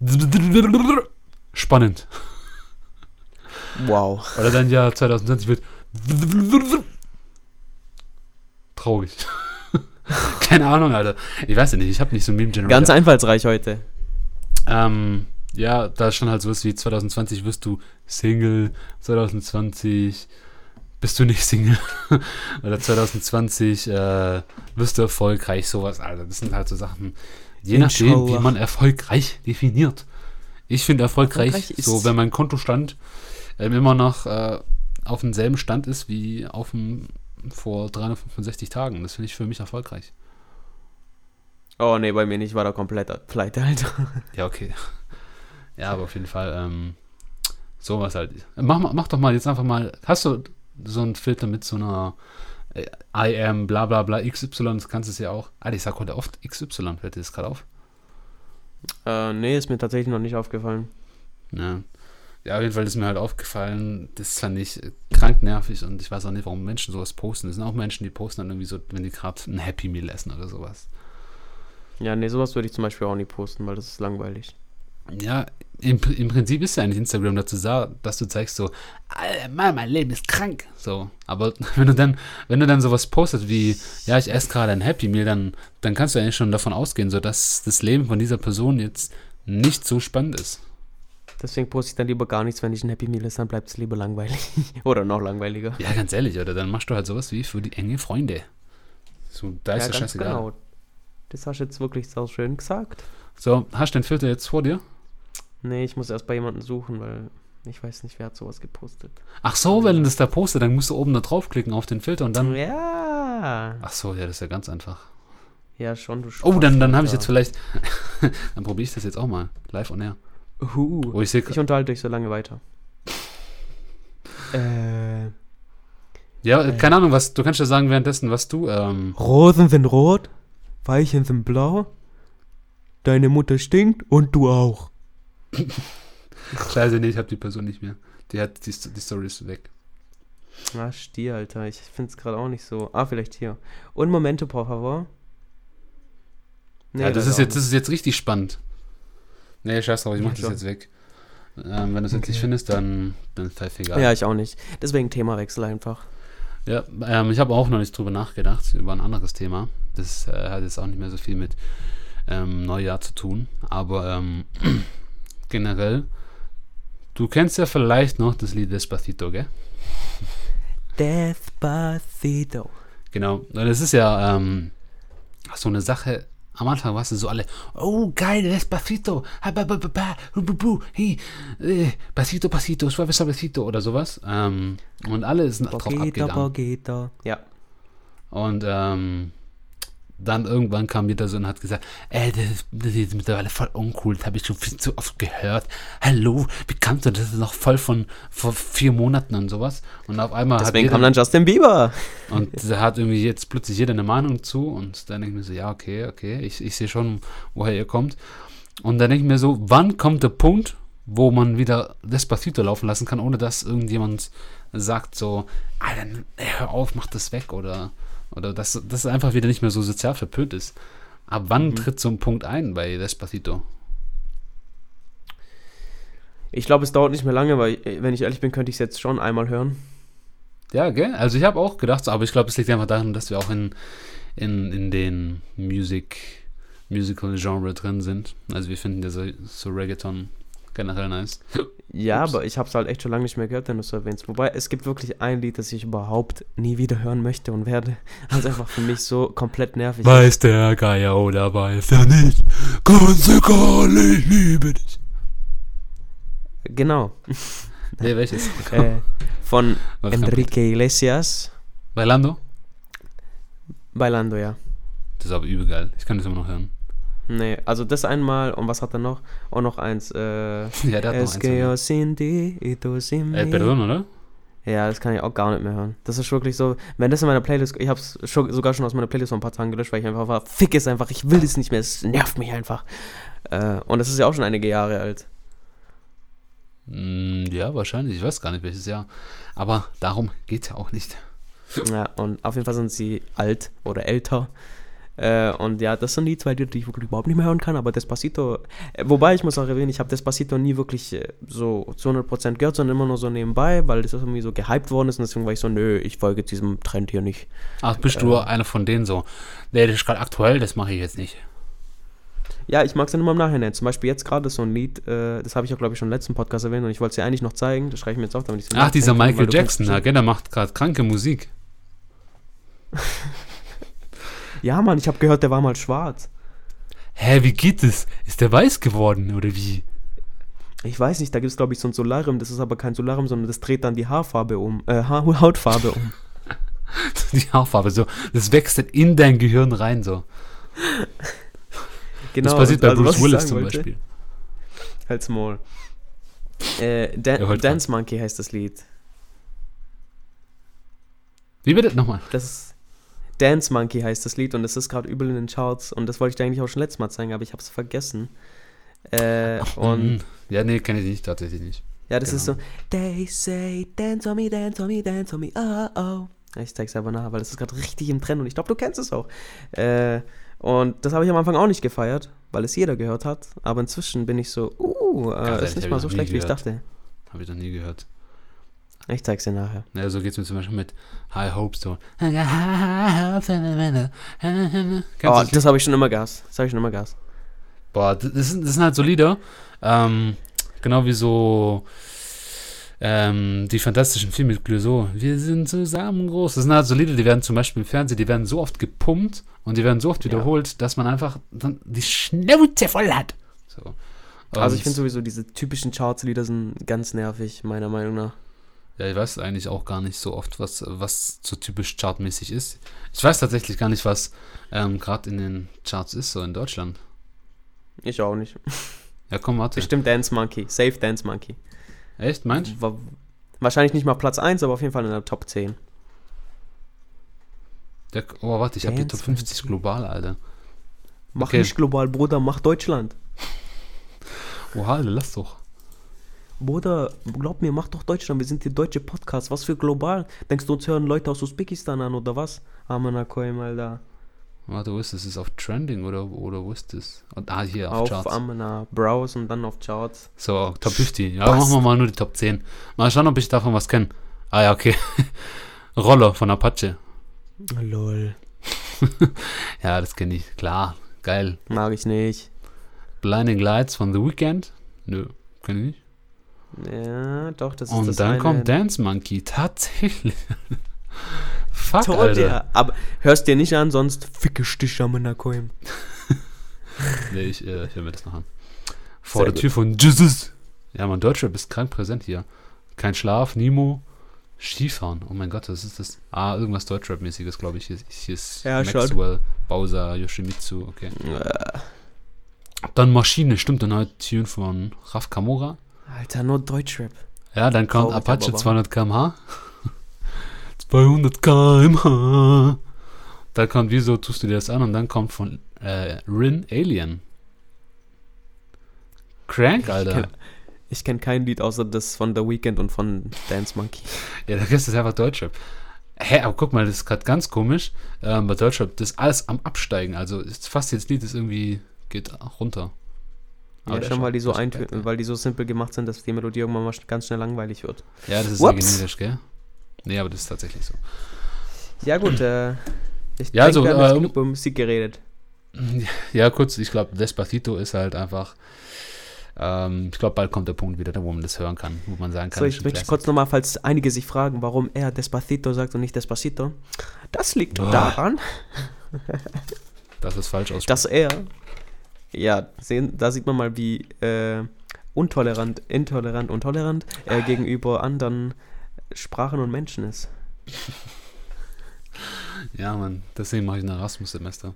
*laughs* spannend. Wow. Oder dein Jahr 2020 wird traurig. *laughs* Keine Ahnung, Alter. Ich weiß ja nicht, ich habe nicht so ein Meme Generator. Ganz einfallsreich heute. ähm, ja, da stand halt sowas wie 2020 wirst du Single, 2020 bist du nicht Single *laughs* oder 2020 äh, wirst du erfolgreich, sowas, Alter. Das sind halt so Sachen, je nachdem, wie man erfolgreich definiert. Ich finde erfolgreich, Erfolgreich ist- so, wenn mein Kontostand ähm, immer noch äh, auf demselben Stand ist wie auf dem vor 365 Tagen. Das finde ich für mich erfolgreich. Oh, nee, bei mir nicht, war da komplett pleite, Alter. *laughs* Ja, okay. Ja, aber auf jeden Fall, ähm, sowas halt. Mach, mach doch mal jetzt einfach mal, hast du so einen Filter mit so einer äh, I am bla bla bla XY, das kannst du es ja auch. Alter, ich sag heute oft XY, fällt dir das gerade auf? Äh, nee, ist mir tatsächlich noch nicht aufgefallen. Ja. Ja, auf jeden Fall ist mir halt aufgefallen, das fand ich krank nervig und ich weiß auch nicht, warum Menschen sowas posten. Das sind auch Menschen, die posten dann irgendwie so, wenn die gerade ein Happy Meal essen oder sowas. Ja, nee, sowas würde ich zum Beispiel auch nie posten, weil das ist langweilig. Ja, im, im Prinzip ist ja eigentlich Instagram dazu da, dass du zeigst so, Alter, Mann, mein Leben ist krank. So, aber *laughs* wenn du dann, wenn du dann sowas postest wie, ja, ich esse gerade ein Happy Meal, dann, dann kannst du eigentlich schon davon ausgehen, so dass das Leben von dieser Person jetzt nicht so spannend ist. Deswegen poste ich dann lieber gar nichts, wenn ich ein Happy Meal esse, dann bleibt es lieber langweilig. *laughs* Oder noch langweiliger. Ja, ganz ehrlich, oder dann machst du halt sowas wie für die enge Freunde. So, da ist ja, scheißegal. genau. Das hast du jetzt wirklich so schön gesagt. So, hast du den Filter jetzt vor dir? Nee, ich muss erst bei jemandem suchen, weil ich weiß nicht, wer hat sowas gepostet. Ach so, wenn du das da postet, dann musst du oben da draufklicken auf den Filter und dann. Ja. Ach so, ja, das ist ja ganz einfach. Ja, schon, du Oh, dann, dann habe ich Spaß, jetzt vielleicht. *laughs* dann probiere ich das jetzt auch mal. Live on air. Huh. Oh, ich. Ich unterhalte euch so lange weiter. Äh, Ja, äh. keine Ahnung, was. Du kannst ja sagen währenddessen, was du. Ähm, Rosen sind rot, Veilchen sind blau, deine Mutter stinkt und du auch. *laughs* Scheiße, nee, ich habe die Person nicht mehr. Die hat die, die Story ist weg. Ah, Stier, Alter. Ich finde es gerade auch nicht so. Ah, vielleicht hier. Un momento, por favor. Nee, ja, das ist jetzt, das ist jetzt richtig spannend. Nee, scheiß drauf, ich mach das schon. jetzt weg. Ähm, wenn du es jetzt nicht Okay. findest, dann, dann ist nicht. egal. Ja, ich auch nicht. Deswegen Themawechsel einfach. Ja, ähm, ich habe auch noch nicht drüber nachgedacht, über ein anderes Thema. Das äh, hat jetzt auch nicht mehr so viel mit ähm, Neujahr zu tun. Aber ähm, *clears throat* generell, du kennst ja vielleicht noch das Lied Despacito, gell? Despacito. Genau. Es ist ja ähm, so eine Sache. Am Anfang warst du so alle, oh geil, Despacito, äh, pasito, pasito, suave, suavecito oder sowas. Ähm, und alle sind drauf Poquito, abgegangen. poquito. Ja. Und ähm, dann irgendwann kam wieder so und hat gesagt, ey, das, ist- das ist mittlerweile voll uncool, das habe ich schon viel zu oft gehört. Hallo, wie kannst du das ist noch voll von vor vier Monaten und sowas? Und auf einmal hat Deswegen jeder, kam dann Justin Bieber. und da hat irgendwie jetzt plötzlich jeder eine Meinung zu und dann denke ich mir so, ja, okay, okay, ich, ich sehe schon, woher ihr kommt. Und dann denke ich mir so, wann kommt der Punkt, wo man wieder Despacito laufen lassen kann, ohne dass irgendjemand sagt so, Alter, hör auf, mach das weg oder, oder dass es einfach wieder nicht mehr so sozial verpönt ist. Ab wann Mhm. tritt so ein Punkt ein bei Despacito? Ich glaube, es dauert nicht mehr lange, weil, äh, wenn ich ehrlich bin, könnte ich es jetzt schon einmal hören. Ja, gell? Also ich habe auch gedacht, so, aber ich glaube, es liegt einfach daran, dass wir auch in, in, in den Music, Musical-Genre drin sind. Also wir finden ja so, so Reggaeton generell nice. Ja, Ups. aber ich habe es halt echt schon lange nicht mehr gehört, wenn du es erwähnst. Wobei, es gibt wirklich ein Lied, das ich überhaupt nie wieder hören möchte und werde. Das *laughs* ist einfach für mich so komplett nervig. Weiß der Geier oder weiß er nicht? Ganz egal, ich liebe dich. Genau. *laughs* Nee, welches? *laughs* äh, von Enrique Iglesias. Bailando? Bailando, ja. Das ist aber übel geil. Ich kann das immer noch hören. Nee, also das einmal und was hat er noch? Und noch eins. Äh, *laughs* Ja, der hat noch es eins. tú sin Äh, mí. pardon, oder? Ja, das kann ich auch gar nicht mehr hören. Das ist wirklich so, wenn das in meiner Playlist, ich habe es schon, sogar schon aus meiner Playlist vor ein paar Tagen gelöscht, weil ich einfach war, fick es einfach, ich will das nicht mehr, es nervt mich einfach. Äh, und das ist ja auch schon einige Jahre alt. Mm, ja, wahrscheinlich. Ich weiß gar nicht, welches Jahr. Aber darum geht ja auch nicht. Ja, und auf jeden Fall sind sie alt oder älter. Äh, und ja, das sind die zwei Lieder, die ich wirklich überhaupt nicht mehr hören kann, aber Despacito, äh, wobei ich muss auch erwähnen, ich habe Despacito nie wirklich äh, so zu 100% gehört, sondern immer nur so nebenbei, weil das irgendwie so gehypt worden ist und deswegen war ich so, nö, ich folge diesem Trend hier nicht. Ach, bist du Äh. einer von denen so? Nee, das ist gerade aktuell, das mache ich jetzt nicht. Ja, ich mag es ja nur im Nachhinein. Zum Beispiel jetzt gerade so ein Lied, äh, das habe ich auch, glaube ich, schon im letzten Podcast erwähnt und ich wollte es dir eigentlich noch zeigen. Das schreibe ich mir jetzt auf, damit ich Ach, dieser Michael Jackson, ja, der macht gerade kranke Musik. *laughs* ja, Mann, ich habe gehört, der war mal schwarz. Hä, wie geht das? Ist der weiß geworden oder wie? Ich weiß nicht, da gibt es, glaube ich, so ein Solarium, das ist aber kein Solarium, sondern das dreht dann die Haarfarbe um, äh, ha Hautfarbe um. *laughs* die Haarfarbe, so, das wächst dann in dein Gehirn rein, so. *laughs* Genau. Das passiert bei also, Bruce Willis zum wollte, Beispiel. Halt small. Äh, Dan Dance Monkey heißt das Lied. Wie bitte? Nochmal. Das ist Dance Monkey heißt das Lied und das ist gerade übel in den Charts und das wollte ich dir eigentlich auch schon letztes Mal zeigen, aber ich habe es vergessen. Äh, Ach, und mh. ja, nee, kenne ich nicht, tatsächlich nicht. Ja, das genau. ist so They say dance on me, dance on me, dance on me, oh oh. Ich zeig's aber nach, weil das ist gerade richtig im Trend und ich glaube, du kennst es auch. Äh, und das habe ich am Anfang auch nicht gefeiert, weil es jeder gehört hat. Aber inzwischen bin ich so, uh, äh, ist nicht mal so schlecht, wie ich dachte. Habe ich noch nie gehört. Ich zeig's dir nachher. Ja, so geht's mir zum Beispiel mit High Hopes so. *laughs* Oh, das habe ich schon immer Gas. Das habe ich schon immer Gas. Boah, das sind, das sind halt so Lieder. Ähm, genau wie so ähm, die fantastischen Filme mit Clouseau. Wir sind zusammen groß. Das sind halt so Lieder, die werden zum Beispiel im Fernsehen, die werden so oft gepumpt und die werden so oft wiederholt, ja. dass man einfach dann die Schnauze voll hat. So. also ich finde sowieso, diese typischen Charts-Lieder sind ganz nervig, meiner Meinung nach. Ja, ich weiß eigentlich auch gar nicht so oft, was, was so typisch chartmäßig ist. Ich weiß tatsächlich gar nicht, was ähm, gerade in den Charts ist, so in Deutschland. Ich auch nicht. Ja, komm, warte. Bestimmt Dance Monkey. Safe Dance Monkey. Echt, meinst du? Wahrscheinlich nicht mal Platz 1, aber auf jeden Fall in der Top 10. Der, oh, warte, ich habe die Top 50 global, Alter. Mach okay. nicht global, Bruder, mach Deutschland. Oha, Alter, lass doch. Bruder, glaub mir, mach doch Deutschland, wir sind die deutsche Podcast. Was für global? Denkst du, uns hören Leute aus Usbekistan an oder was? Amanakoim, Alter. Warte, wo ist das? Ist es auf Trending oder, oder wo ist das? Ah, hier auf, auf Charts. Auf Amana, Browse und dann auf Charts. So, Top 50. Ja, was? machen wir mal nur die Top 10. Mal schauen, ob ich davon was kenne. Ah ja, okay. *laughs* Roller von Apache. Lol. *laughs* ja, das kenne ich. Klar, geil. Mag ich nicht. Blinding Lights von The Weeknd. Nö, kenne ich nicht. Ja, doch, das ist Und das dann eine. kommt Dance Monkey. Tatsächlich. *laughs* Fuck, Toll, Alter. Ja. Aber hörst dir nicht an, sonst fickest dich am Nakoim. *laughs* nee, ich, äh, ich höre mir das noch an. Vor Sehr der gut. Tür von Jesus. Ja, mein Deutschrap ist krank präsent hier. Kein Schlaf, Nemo, Skifahren. Oh mein Gott, das ist das. Ah, irgendwas Deutschrap-mäßiges, glaube ich. Hier, hier ist ja, Maxwell, schon. Bowser, Yoshimitsu, okay. Äh. Dann Maschine, stimmt, der neue Tune von Raf Kamora. Alter, nur Deutschrap. Ja, dann kommt Traurig, Apache 200 km/h. *laughs* 200 km/h. Da kommt, wieso tust du dir das an? Und dann kommt von äh, Rin Alien. Crank, Alter. Ich kenne kenn kein Lied außer das von The Weeknd und von Dance Monkey. ja, da ist es einfach Deutschrap. Hä, aber guck mal, das ist gerade ganz komisch. Ähm, bei Deutschrap, das ist alles am Absteigen. Also ist fast jetzt Lied, das irgendwie geht runter. Aber ja, schon, weil die so ein, weil die so simpel gemacht sind, dass die Melodie irgendwann mal ganz schnell langweilig wird. Ja, das ist Ups. genetisch, gell? Nee, aber das ist tatsächlich so. Ja, gut, äh, ich ja, denke, also, wir haben äh, über Musik geredet. *laughs* Ja, kurz, ich glaube, Despacito ist halt einfach. Ähm, ich glaube, bald kommt der Punkt wieder, wo man das hören kann, wo man sagen kann. So, ich möchte kurz nochmal, falls einige sich fragen, warum er Despacito sagt und nicht Despacito. Das liegt oh. daran, dass es falsch ausspricht. Dass er, ja, sehen, da sieht man mal, wie äh, untolerant, intolerant und tolerant er gegenüber anderen Sprachen und Menschen ist. ja, Mann, deswegen mache ich ein Erasmus-Semester.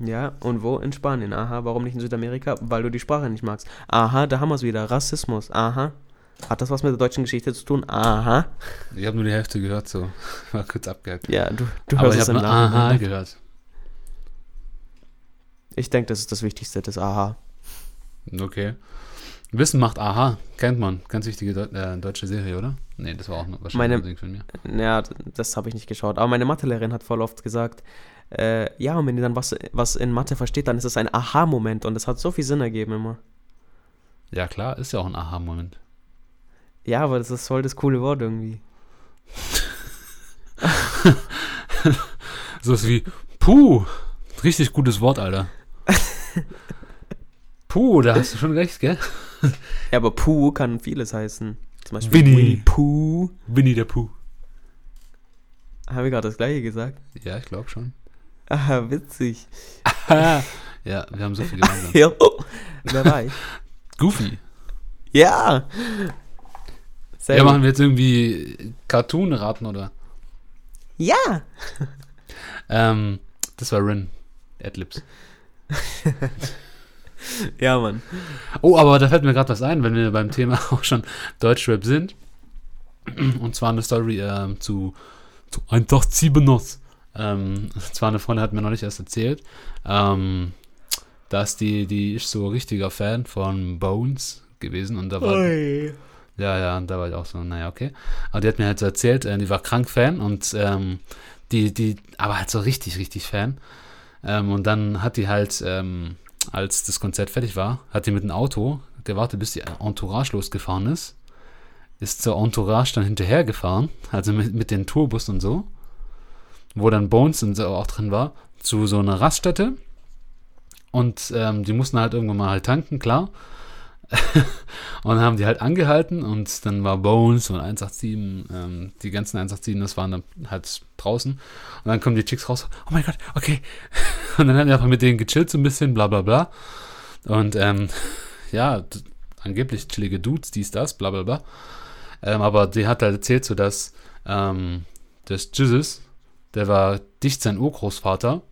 Ja, und wo? In Spanien. Aha, warum nicht in Südamerika? Weil du die Sprache nicht magst. Aha, da haben wir es wieder. Rassismus. Aha. Hat das was mit der deutschen Geschichte zu tun? Aha. Ich habe nur die Hälfte gehört, so. *laughs* War kurz abgehakt. Ja, du, du hörst Aber ich es im Aha gehört. Ich denke, das ist das Wichtigste, das Aha. Okay. Wissen macht Aha, kennt man. Ganz wichtige äh, deutsche Serie, oder? Nee, das war auch noch wahrscheinlich meine, von mir. Ja, das habe ich nicht geschaut. Aber meine Mathelehrerin hat voll oft gesagt, äh, ja, und wenn ihr dann was, was in Mathe versteht, dann ist es ein Aha-Moment und das hat so viel Sinn ergeben immer. Ja, klar, ist ja auch ein Aha-Moment. Ja, aber das ist voll das coole Wort irgendwie. *laughs* so ist wie, puh, richtig gutes Wort, Alter. *laughs* Puh, da hast du schon recht, gell? Ja, aber Pooh kann vieles heißen. Zum Beispiel Winnie. Winnie Pooh. Winnie der Puh. Haben wir gerade das gleiche gesagt? Ja, ich glaube schon. Ah, witzig. ja, wir haben so viel gemeinsam. Ja. Wer war ich? Goofy. Ja. Sehr Ja, gut. machen wir jetzt irgendwie Cartoon raten, oder? Ja. Ähm, das war Rin. Adlibs. *laughs* Ja, Mann. Oh, aber da fällt mir gerade was ein, wenn wir beim Thema *laughs* auch schon Deutschrap sind. Und zwar eine Story ähm, zu, zu 187ers. Ähm, und zwar eine Freundin hat mir noch nicht erst erzählt, ähm, dass die, die ist so richtiger Fan von Bones gewesen und da war, Ui. ja, ja, und da war ich auch so, naja, okay. Aber die hat mir halt so erzählt, äh, die war krank Fan und ähm, die, die, aber halt so richtig, richtig Fan. Ähm, und dann hat die halt, ähm, als das Konzert fertig war, hat die mit dem Auto gewartet, bis die Entourage losgefahren ist. Ist zur Entourage dann hinterhergefahren, also mit, mit den Tourbus und so, wo dann Bones und so auch drin war, zu so einer Raststätte. Und ähm, die mussten halt irgendwann mal halt tanken, klar. Und haben die halt angehalten und dann war Bones und 187, ähm, die ganzen 187, das waren dann halt draußen. Und dann kommen die Chicks raus, oh mein Gott, okay. *laughs* Und dann haben die einfach mit denen gechillt so ein bisschen, bla bla bla. Und ähm, *laughs* ja, angeblich chillige Dudes, dies, das, bla bla bla. Ähm, aber die hat halt erzählt so, dass ähm, das Jesus, der war dicht sein Urgroßvater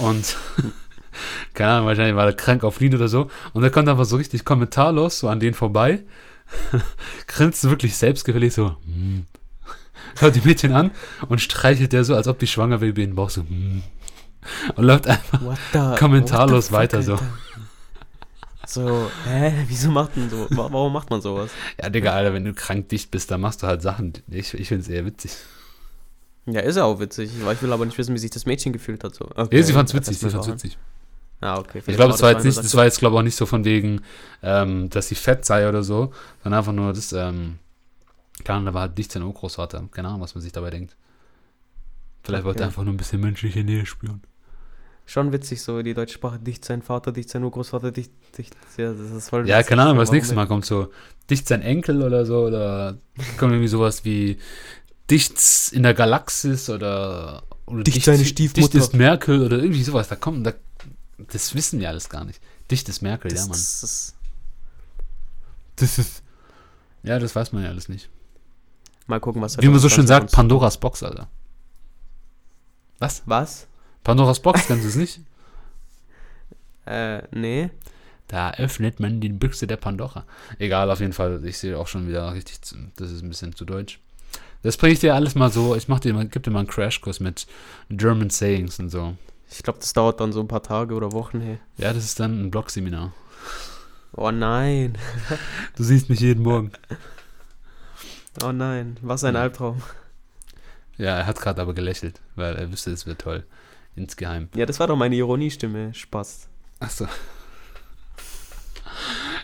und *laughs* *laughs* keine Ahnung, wahrscheinlich war er krank auf Lied oder so. Und er kommt einfach so richtig kommentarlos so an denen vorbei. *laughs* Grinst wirklich selbstgefällig so. *laughs* Mm. Schaut die Mädchen an und streichelt der so, als ob die schwanger wäre über den Bauch so. Mm. Und läuft einfach. The, Kommentarlos fuck, weiter so. Alter? So, hä, wieso macht man so? wa- Warum macht man sowas? Ja, Digga, Alter, wenn du krank dicht bist, dann machst du halt Sachen. Ich, ich finde es eher witzig. Ja, ist ja auch witzig. Aber Ich will aber nicht wissen, wie sich das Mädchen gefühlt hat. So. Okay. Ja, sie fand's Ja, witzig, sie fand's war- witzig. Ah, okay. Ich glaube, das war jetzt nicht, das war jetzt, glaube ich, auch nicht so von wegen, ähm, dass sie fett sei oder so, sondern einfach nur das, ähm, keine Ahnung, da war halt dicht sein Urgroßvater. Keine Ahnung, was man sich dabei denkt. Vielleicht wollte er Okay. einfach nur ein bisschen menschliche Nähe spüren. Schon witzig, so die deutsche Sprache. Dicht sein Vater, dicht sein Urgroßvater, dicht, dicht. Ja, das ist voll Ja, witzig. keine Ahnung, was nächstes Mal kommt so dicht sein Enkel oder so, oder kommt irgendwie sowas wie dicht in der Galaxis oder, oder Dicht seine Stiefmutter. Dicht ist Merkel oder irgendwie sowas. Da kommt, da, das wissen wir alles gar nicht. Dicht ist Merkel, Das, ja, Mann. das ist, Das ist. Ja, das weiß man ja alles nicht. mal gucken, was Wie man so schön 2020 sagt, Pandoras Box, Alter. Was? Was? Pandoras Box, *laughs* kennst du es nicht? Äh, nee. Da öffnet man die Büchse der Pandora. Egal, auf jeden Fall. Ich sehe auch schon wieder richtig, das ist ein bisschen zu deutsch. Das bringe ich dir alles mal so. Ich mach dir mal, gib dir mal einen Crashkurs mit German Sayings und so. Ich glaube, das dauert dann so ein paar Tage oder Wochen, hey. Ja, das ist dann ein Blogseminar. Oh nein. *laughs* Du siehst mich jeden Morgen. Oh nein. Was ein. Albtraum. Ja, er hat gerade aber gelächelt, weil er wüsste, es wird toll. Insgeheim. Ja, das war doch meine Ironiestimme. Spaß. Achso.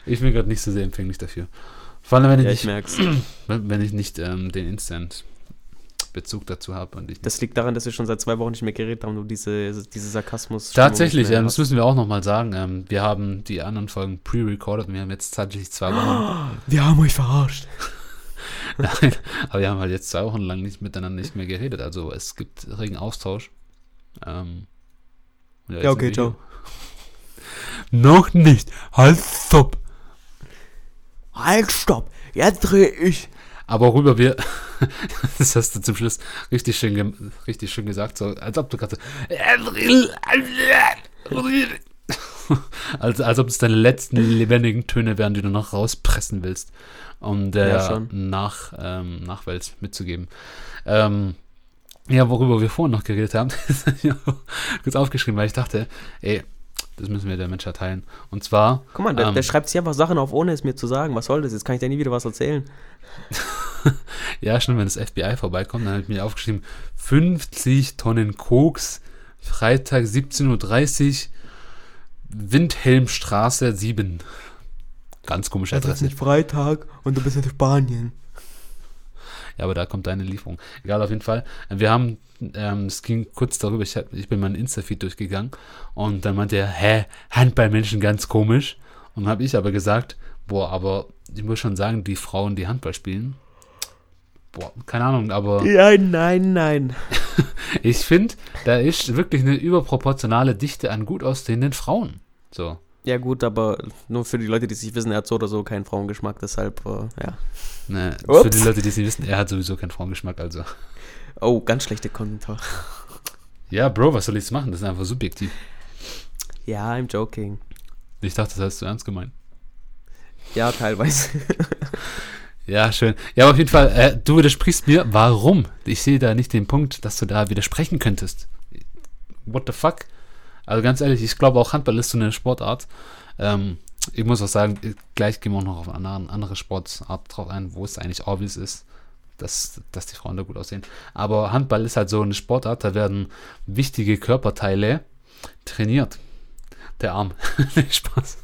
Ich bin gerade nicht so sehr empfänglich dafür. Vor allem, wenn ich Ja, nicht ich merk's. *clears throat* Wenn ich nicht ähm, den Instant-Bezug dazu habe und ich Das liegt daran, dass wir schon seit zwei Wochen nicht mehr geredet haben, du diese, diese Sarkasmus. Tatsächlich, ähm, das müssen wir auch nochmal sagen. Ähm, wir haben die anderen Folgen pre-recorded und wir haben jetzt tatsächlich zwei Wochen. *gasps* Wir haben euch verarscht. *laughs* Nein, aber wir haben halt jetzt zwei Wochen lang nicht miteinander nicht mehr geredet. Also es gibt regen Austausch. Ähm, jetzt Ja, okay, ciao. Noch nicht. Halt, stopp. Halt, stopp. Jetzt drehe ich. Aber worüber wir, *laughs* das hast du zum Schluss richtig schön, richtig schön gesagt, so, als ob du gerade so, *laughs* als, als ob es deine letzten lebendigen Töne wären, die du noch rauspressen willst, um der Ja. Nach, ähm, Nachwelt mitzugeben. Ähm, ja, worüber wir vorhin noch geredet haben, *laughs* das hab ich kurz aufgeschrieben, weil ich dachte, ey, das müssen wir der Menschheit teilen. Und zwar, Guck mal, der, Ähm. der schreibt sich einfach Sachen auf, ohne es mir zu sagen. Was soll das? Jetzt kann ich dir nie wieder was erzählen. *laughs* Ja, schon, wenn das FBI vorbeikommt, dann habe ich mir aufgeschrieben, 50 Tonnen Koks, Freitag 17.30 Uhr, Windhelmstraße 7. Ganz komische Das ist Adresse. nicht Freitag und du bist in Spanien. Ja, aber da kommt deine Lieferung. Egal, auf jeden Fall. Wir haben, ähm, es ging kurz darüber, ich, hab, ich bin meinen Insta-Feed durchgegangen und dann meinte er, hä, Handballmenschen ganz komisch. Und habe ich aber gesagt, boah, aber ich muss schon sagen, die Frauen, die Handball spielen, boah, keine Ahnung, aber. Nein, nein, nein. *laughs* ich finde, da ist wirklich eine überproportionale Dichte an gut aussehenden Frauen. So. Ja, gut, aber nur für die Leute, die sich wissen, er hat so oder so keinen Frauengeschmack, deshalb, äh, ja. Ne, für die Leute, die es nicht wissen, er hat sowieso keinen Frauengeschmack, also. Oh, ganz schlechter Kommentar. Ja, Bro, was soll ich jetzt machen? Das ist einfach subjektiv. Ja, I'm joking. Ich dachte, das hast du ernst gemeint. Ja, teilweise. *laughs* Ja, schön. Ja, aber auf jeden Fall, äh, du widersprichst mir. Warum? Ich sehe da nicht den Punkt, dass du da widersprechen könntest. What the fuck? Also ganz ehrlich, ich glaube auch Handball ist so eine Sportart. Ähm, ich muss auch sagen, gleich gehen wir auch noch auf eine andere Sportart drauf ein, wo es eigentlich obvious ist, dass, dass die Frauen da gut aussehen. Aber Handball ist halt so eine Sportart, da werden wichtige Körperteile trainiert. Der Arm. *laughs* Spaß.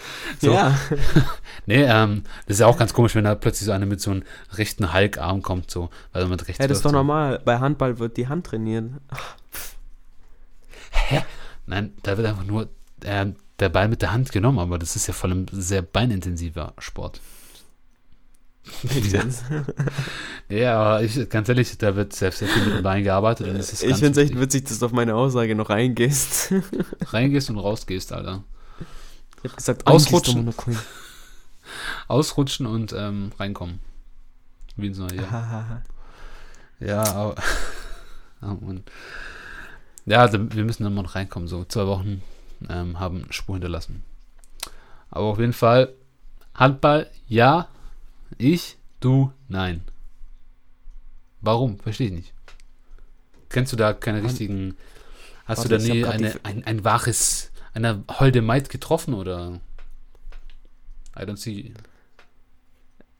*laughs* So. Ja. *laughs* nee, ähm, das ist ja auch ganz komisch, wenn da plötzlich so einer mit so einem rechten Hulk-Arm kommt, so, weil er mit rechts. Ja, das ist doch so. normal. Bei Handball wird die Hand trainiert. Hä? Nein, da wird einfach nur äh, der Ball mit der Hand genommen, aber das ist ja vor allem ein sehr beinintensiver Sport. ja. *laughs* ja, aber ich, ganz ehrlich, da wird sehr, sehr viel mit dem Bein gearbeitet und es ist Ich finde es echt witzig, dass du auf meine Aussage noch eingehst. Reingehst und rausgehst, Alter. Ich hab gesagt, Ausrutschen. *laughs* Ausrutschen und ähm, reinkommen. Wie ins neue Jahr. *laughs* Ja, aber. *laughs* oh Mann. Ja, wir müssen dann mal noch reinkommen. So zwei Wochen ähm, haben Spur hinterlassen. Aber auf jeden Fall, Handball, ja. Ich, du, nein. Warum? Verstehe ich nicht. Kennst du da keine Hand- richtigen. Hast Warte, du da nie eine, ein, ein waches, eine holde Maid getroffen oder? I don't see.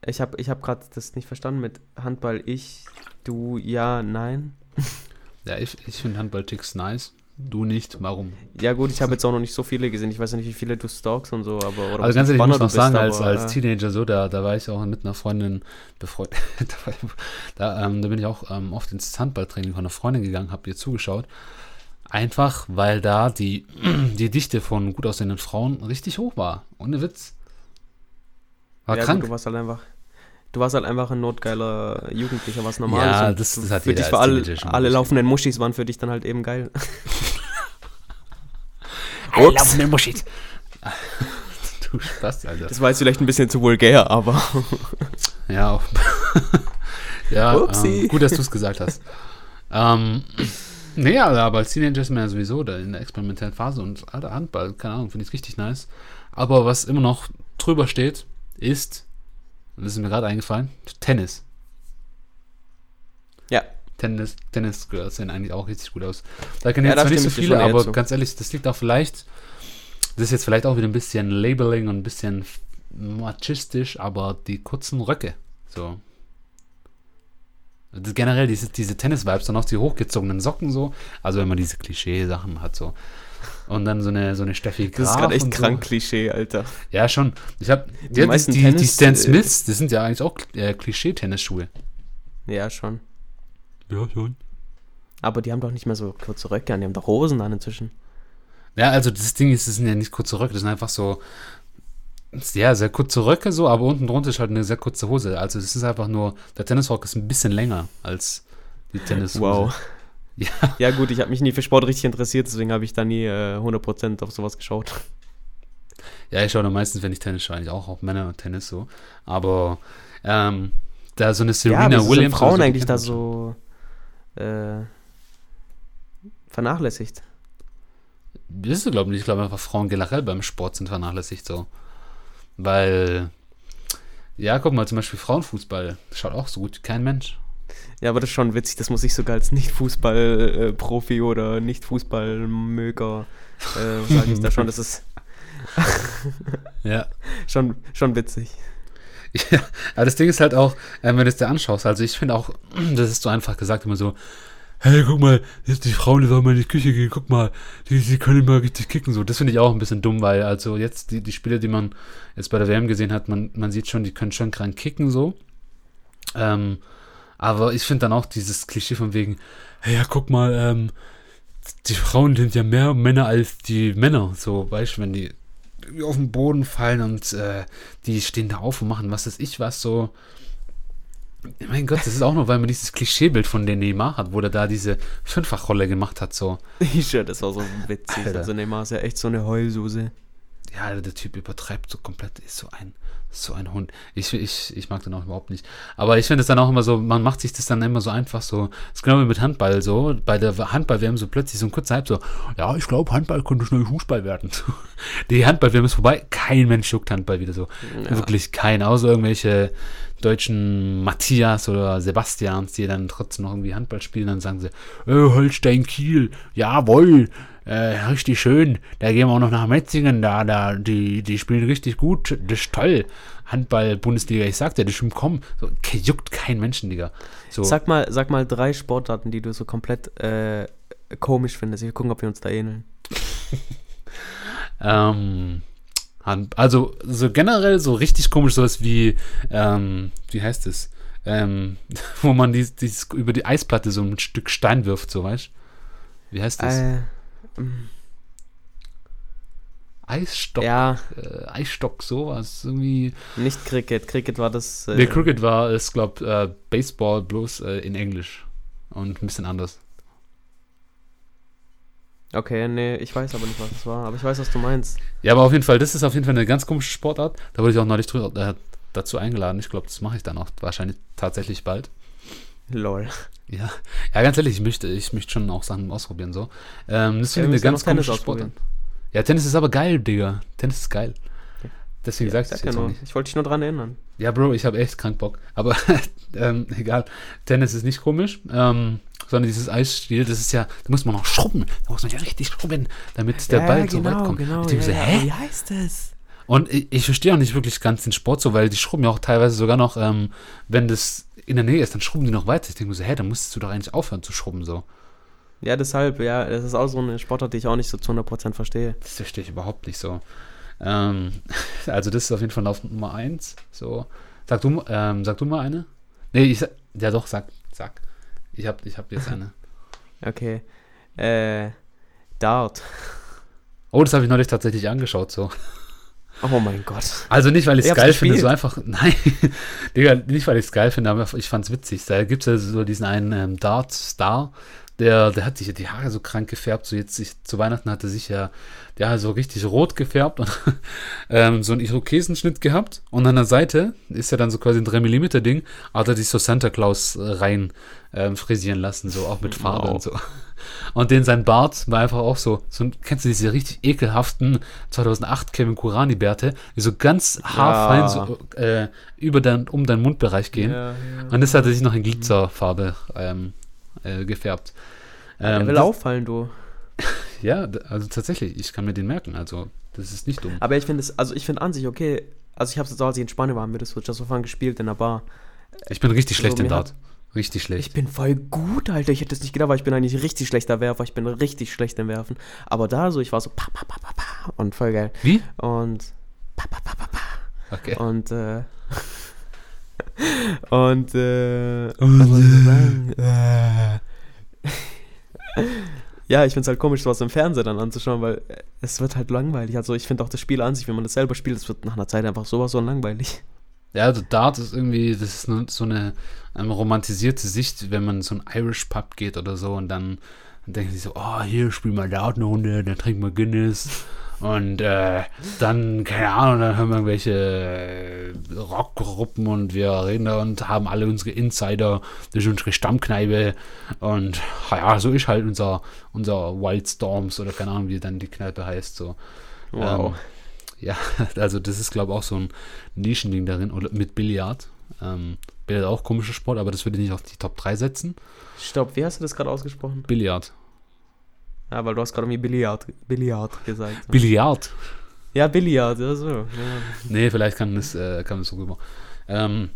Ich habe ich hab gerade das nicht verstanden mit Handball. Ich, du, ja, nein. *laughs* Ja, ich, ich finde Handball-Ticks nice. Du nicht. Warum? Ja gut, ich habe jetzt auch noch nicht so viele gesehen. Ich weiß nicht, wie viele du stalkst und so, aber oder Also ganz ehrlich, ich muss noch bist, sagen, als, aber, als äh, Teenager so, da, da war ich auch mit einer Freundin befreundet. *laughs* da, ähm, da bin ich auch ähm, oft ins Handballtraining von einer Freundin gegangen, habe ihr zugeschaut. Einfach, weil da die, *clears throat* die Dichte von gut aussehenden Frauen richtig hoch war. Ohne Witz. War ja, krank. Gut, du warst halt einfach. Du warst halt einfach ein notgeiler Jugendlicher, was normal Ja, ist. und das- das hat für dich war alle, alle laufenden Muschis waren für dich dann halt eben geil. *laughs* Alle laufende Muschis. *laughs* du Spaß, Alter. Das war jetzt vielleicht ein bisschen zu vulgär, aber *laughs* Ja, auch. ja ähm, gut, dass du es gesagt hast. ähm, *laughs* nee, aber als Teenager ist man ja sowieso da in der experimentellen Phase und alter Handball, keine Ahnung, finde ich richtig nice. Aber was immer noch drüber steht, ist, und das ist mir gerade eingefallen, Tennis. ja. Tennis, Tennis Girls sehen eigentlich auch richtig gut aus. Da kennen Ja, jetzt zwar nicht so viele, aber zu. ganz ehrlich, das liegt auch vielleicht, das ist jetzt vielleicht auch wieder ein bisschen Labeling und ein bisschen machistisch, aber die kurzen Röcke, so. Das, generell diese, diese Tennis-Vibes, dann auch die hochgezogenen Socken so, also wenn man diese Klischee-Sachen hat so. Und dann so eine, so eine Steffi Graf Das ist gerade echt krank So. Klischee, Alter. Ja, schon. Ich habe Die die, die, meisten die, die Tennis- Stan äh, Smiths, das sind ja eigentlich auch äh, Klischee-Tennisschuhe. Ja, schon. Ja, schon. Aber die haben doch nicht mehr so kurze Röcke an, die haben doch Hosen an inzwischen. Ja, also das Ding ist, das sind ja nicht kurze Röcke, das sind einfach so, ja, sehr kurze Röcke so, aber unten drunter ist halt eine sehr kurze Hose. Also das ist einfach nur, der Tennisrock ist ein bisschen länger als die Tennishose. Wow. *laughs* Ja. Ja gut, ich habe mich nie für Sport richtig interessiert, deswegen habe ich da nie äh, 100% auf sowas geschaut. *laughs* Ja, ich schaue da meistens, wenn ich Tennis schaue, eigentlich auch auf Männer-Tennis so. Aber ähm, da so eine Serena wieso Williams. sind Frauen so, eigentlich da so äh, vernachlässigt? Wisst du, glaube ich nicht. Ich glaube einfach, Frauen generell beim Sport sind vernachlässigt so. Weil, ja, guck mal, zum Beispiel Frauenfußball schaut auch so gut kein Mensch. Ja, aber das ist schon witzig, das muss ich sogar als Nicht-Fußball-Profi oder Nicht-Fußball-Möger äh, sage ich da schon, das ist *laughs* Ja. schon, schon witzig. Ja, aber das Ding ist halt auch, äh, wenn du es dir anschaust, also ich finde auch, *clears throat* das ist so einfach gesagt immer so, hey, guck mal, jetzt die Frauen, die sollen mal in die Küche gehen, guck mal, die, die können mal richtig kicken, so. Das finde ich auch ein bisschen dumm, weil also jetzt die, die Spiele, die man jetzt bei der WM gesehen hat, man, man sieht schon, die können schon krank kicken, so. Ähm, Aber ich finde dann auch dieses Klischee von wegen, hey, ja, guck mal, ähm, die Frauen sind ja mehr Männer als die Männer. So, weißt du, wenn die auf den Boden fallen und äh, die stehen da auf und machen was weiß ich was, so. Mein Gott, das ist auch nur, weil man dieses Klischeebild von den Neymar hat, wo der da diese Fünffachrolle gemacht hat, so. Ich schwör, das war so witzig. Alter. Also Neymar ist ja echt so eine Heulsuse. Ja, der Typ übertreibt so komplett, ist so ein, so ein Hund. Ich, ich, ich mag den auch überhaupt nicht. Aber ich finde es dann auch immer so, man macht sich das dann immer so einfach so. Das ist genau wie mit Handball so. Bei der Handball-WM so plötzlich so ein kurzer Hype so, ja, ich glaube, Handball könnte schnell Fußball werden. *laughs* Die Handball-WM ist vorbei, kein Mensch juckt Handball wieder so. Ja. Wirklich kein, außer irgendwelche deutschen Matthias oder Sebastians, die dann trotzdem noch irgendwie Handball spielen, dann sagen sie, äh, Holstein Kiel, jawohl, äh, richtig schön, da gehen wir auch noch nach Metzingen, da, da, die, die spielen richtig gut, das ist toll. Handball-Bundesliga, ich sag dir, das stimmt kommen. So, juckt kein Menschen, Digga. So, Sag mal, sag mal drei Sportarten, die du so komplett äh, komisch findest. Wir gucken, ob wir uns da ähneln. ähm, also so generell so richtig komisch sowas wie, ähm, wie heißt es? Ähm, *laughs* wo man dies, dieses, über die Eisplatte so ein Stück Stein wirft, so weißt Wie heißt das? Äh, Eisstock. ja, Äh, Eisstock, sowas. Irgendwie. nicht Cricket. Cricket war das. Äh, Der Cricket war, ist, glaub, äh, Baseball bloß äh, in Englisch. Und ein bisschen anders. Okay, nee, ich weiß aber nicht, was das war. Aber ich weiß, was du meinst. Ja, aber auf jeden Fall, das ist auf jeden Fall eine ganz komische Sportart. Da wurde ich auch neulich drü- äh, dazu eingeladen. Ich glaube, das mache ich dann auch wahrscheinlich tatsächlich bald. Lol. Ja, ja, ganz ehrlich, ich möchte, ich möchte schon auch Sachen ausprobieren so. Ähm, das Ja, finde wir ich eine ganz komische Sportart. Ja, Tennis ist aber geil, Digga. Tennis ist geil. Deswegen Ja, sagst du es ja nur. nicht. Ich wollte dich nur dran erinnern. Ja, Bro, ich habe echt krank Bock. Aber *laughs* ähm, egal. Tennis ist nicht komisch, ähm, sondern dieses Eisspiel, das ist ja, da muss man noch schrubben. Da muss man ja richtig schrubben, damit der Ball so weit kommt. ich denke so, hä? Wie heißt es? Und ich, ich verstehe auch nicht wirklich ganz den Sport so, weil die schrubben ja auch teilweise sogar noch, ähm, wenn das in der Nähe ist, dann schrubben die noch weiter. Ich denke mir so, hä, dann musstest du doch eigentlich aufhören zu schrubben so. Ja, deshalb, ja, das ist auch so eine Sportart, die ich auch nicht so zu 100% verstehe. Das verstehe ich überhaupt nicht so. Ähm, *laughs* also das ist auf jeden Fall Lauf Nummer eins. So. Sag du, ähm, sag du mal eine? Nee, ich ja doch, sag, sag. Ich hab, ich hab jetzt eine. *laughs* Okay. Äh, Dart. *laughs* Oh, das habe ich neulich tatsächlich angeschaut, so. Oh mein Gott. Also nicht, weil ich es geil finde, so einfach, nein, Digga, nicht, weil ich es geil finde, aber ich fand's witzig. Da gibt's ja so diesen einen ähm, Dart-Star, der, der hat sich ja die Haare so krank gefärbt, so jetzt sich, zu Weihnachten hat er sich ja, ja, so richtig rot gefärbt und *laughs* ähm, so einen Irokesenschnitt gehabt und an der Seite ist ja dann so quasi ein 3 mm Ding, hat er sich so Santa Claus äh, rein ähm, frisieren lassen, so auch mit Farbe Wow. und so. Und den sein Bart war einfach auch so, so kennst du diese richtig ekelhaften 2008 Kevin Kurani Bärte, die so ganz haarfein Ja. so äh, über dein, um deinen Mundbereich gehen. Ja, ja. Und das hat er sich noch in Glitzerfarbe ähm, äh, gefärbt. Ähm, will das- auffallen, du. *laughs* Ja, also tatsächlich, ich kann mir den merken, also das ist nicht dumm. Aber ich finde es, also ich finde an sich okay. Also ich habe es jetzt als ich in Spanien war, haben wir das so Just for Fun gespielt in der Bar. Ich bin richtig so, schlecht im mir Dart. Richtig schlecht. Ich bin voll gut, Alter. Ich hätte es nicht gedacht, weil ich bin eigentlich richtig schlechter Werfer. Ich bin richtig schlecht im Werfen. Aber da so, ich war so pa, pa, pa, pa, pa, und voll geil. Wie? Und pa, pa, pa, pa, pa. Okay. Und, äh. *laughs* und, äh. ich sagen? *laughs* ja, ich finde es halt komisch, sowas im Fernsehen dann anzuschauen, weil äh, es wird halt langweilig. Also, ich finde auch das Spiel an sich, wenn man das selber spielt, es wird nach einer Zeit einfach sowas so langweilig. Ja, also Dart ist irgendwie, das ist so eine ähm, romantisierte Sicht, wenn man in so ein Irish Pub geht oder so und dann, dann denken sie so, oh, hier spielen wir Dart eine Runde, dann trinken wir Guinness und äh, dann, keine Ahnung, dann hören wir irgendwelche äh, Rockgruppen und wir reden da und haben alle unsere Insider, das ist unsere Stammkneipe und ja, so ist halt unser, unser Wild Storms oder keine Ahnung, wie dann die Kneipe heißt, so. Wow. Ähm, ja, *laughs* also das ist, glaube ich, auch so ein Nischending darin. Oder mit Billard. Ähm, Billard auch komischer Sport, aber das würde ich nicht auf die Top 3 setzen. Stopp, wie hast du das gerade ausgesprochen? Billard. Ja, weil du hast gerade irgendwie Billard, Billard gesagt. Billard. ja, Billard, ja so. Ja. Nee, vielleicht kann das, äh, kann das so rüber. Ähm,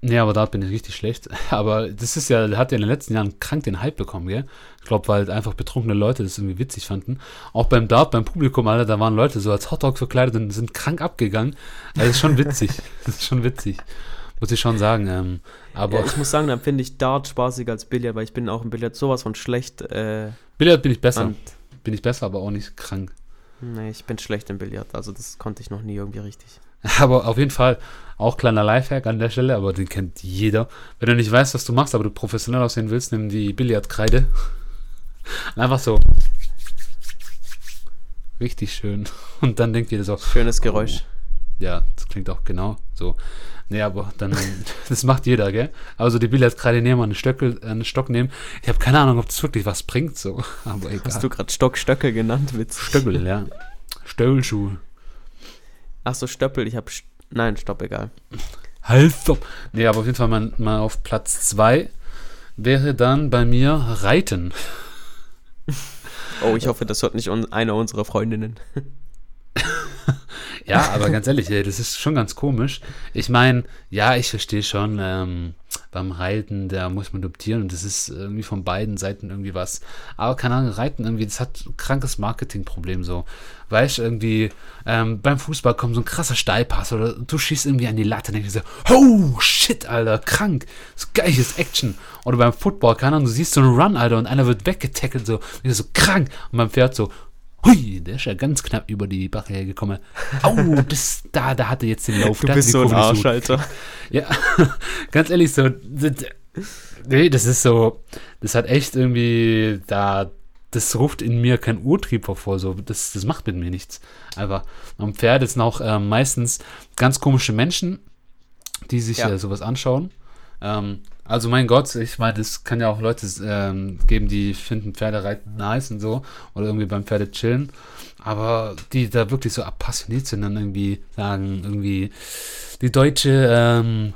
nee, aber da bin ich richtig schlecht. *laughs* Aber das ist ja, hat ja in den letzten Jahren krank den Hype bekommen, gell? Ich glaube, weil einfach betrunkene Leute das irgendwie witzig fanden. Auch beim Dart, beim Publikum, Alter, da waren Leute so als Hotdog verkleidet und sind krank abgegangen. Also *laughs* das ist schon witzig. das ist schon witzig. Muss ich schon sagen. Ähm, aber ja, ich muss sagen, dann finde ich Dart spaßiger als Billard, weil ich bin auch im Billard sowas von schlecht. Äh, Billard bin ich besser. Bin ich besser, aber auch nicht krank. nee, ich bin schlecht im Billard, also das konnte ich noch nie irgendwie richtig. *laughs* Aber auf jeden Fall auch kleiner Lifehack an der Stelle, aber den kennt jeder. Wenn du nicht weißt, was du machst, aber du professionell aussehen willst, nimm die Billardkreide. Und *laughs* einfach so. Richtig schön. Und dann denkt jeder so, Schönes Geräusch. Ja, das klingt auch genau so. Nee, aber dann, *laughs* das macht jeder, gell? Also die Billardkreide nehmen, einen, Stöckel, einen Stock nehmen. Ich habe keine Ahnung, ob das wirklich was bringt, so. *laughs* Aber egal. Hast du gerade Stockstöcke genannt, witzig. Stöckel, ja. Stöllschuh. Ach so, Stöppel, ich habe. Nein, stopp, egal. Halt, stopp. Nee, aber auf jeden Fall mal, mal auf Platz 2 wäre dann bei mir Reiten. Oh, ich hoffe, das hört nicht un einer unserer Freundinnen. *laughs* Ja, aber ganz ehrlich, ey, das ist schon ganz komisch. Ich meine, ja, ich verstehe schon, ähm, beim Reiten, da muss man adoptieren und das ist irgendwie von beiden Seiten irgendwie was. Aber keine Ahnung, Reiten irgendwie, das hat ein krankes Marketingproblem so. Weißt du, irgendwie, ähm, beim Fußball kommt so ein krasser Steilpass oder du schießt irgendwie an die Latte und denkst so, oh shit, Alter, krank, so geiles Action. Oder beim Football, keine Ahnung, du siehst so einen Run, Alter, und einer wird weggetackelt, so, so krank. Und beim Pferd so, Hui, der ist ja ganz knapp über die Barriere gekommen. Au, *laughs* das, da, da hatte jetzt den Lauf. Du bist so ein. Arsch, Alter. Ja, *laughs* ganz ehrlich, so. das- Nee, das ist so. Das hat echt irgendwie. Da. Das ruft in mir kein Urtrieb hervor. So. Das, das macht mit mir nichts. Einfach. Am Pferd sind auch ähm, meistens ganz komische Menschen, die sich Ja. äh, sowas anschauen. Ähm, also, mein Gott, ich meine, es kann ja auch Leute ähm, geben, die finden Pferdereiten nice und so. Oder irgendwie beim Pferde chillen. Aber die da wirklich so appassioniert sind, dann irgendwie sagen, irgendwie die deutsche ähm,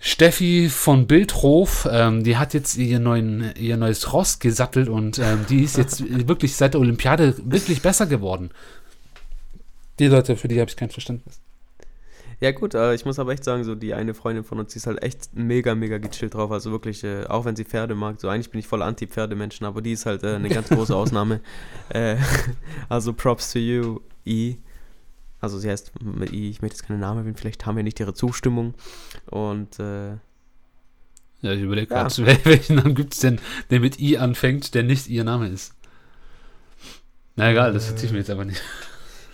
Steffi von Bildhof, ähm, die hat jetzt ihr, neuen, ihr neues Ross gesattelt und ähm, die ist jetzt *laughs* wirklich seit der Olympiade wirklich besser geworden. Die Leute, für die habe ich kein Verständnis. Ja, gut, äh, ich muss aber echt sagen, so die eine Freundin von uns, die ist halt echt mega, mega gechillt drauf. Also wirklich, äh, auch wenn sie Pferde mag, so eigentlich bin ich voll Anti-Pferdemenschen, aber die ist halt äh, eine ganz große Ausnahme. *laughs* äh, also Props to you, I. Also sie heißt mit I, ich möchte jetzt keinen Namen erwähnen, vielleicht haben wir nicht ihre Zustimmung. Und äh, Ja, ich überlege Ja. gerade, *laughs* welchen Namen gibt es denn, der mit I anfängt, der nicht ihr Name ist. Na egal, das erzähle ich mir jetzt aber nicht.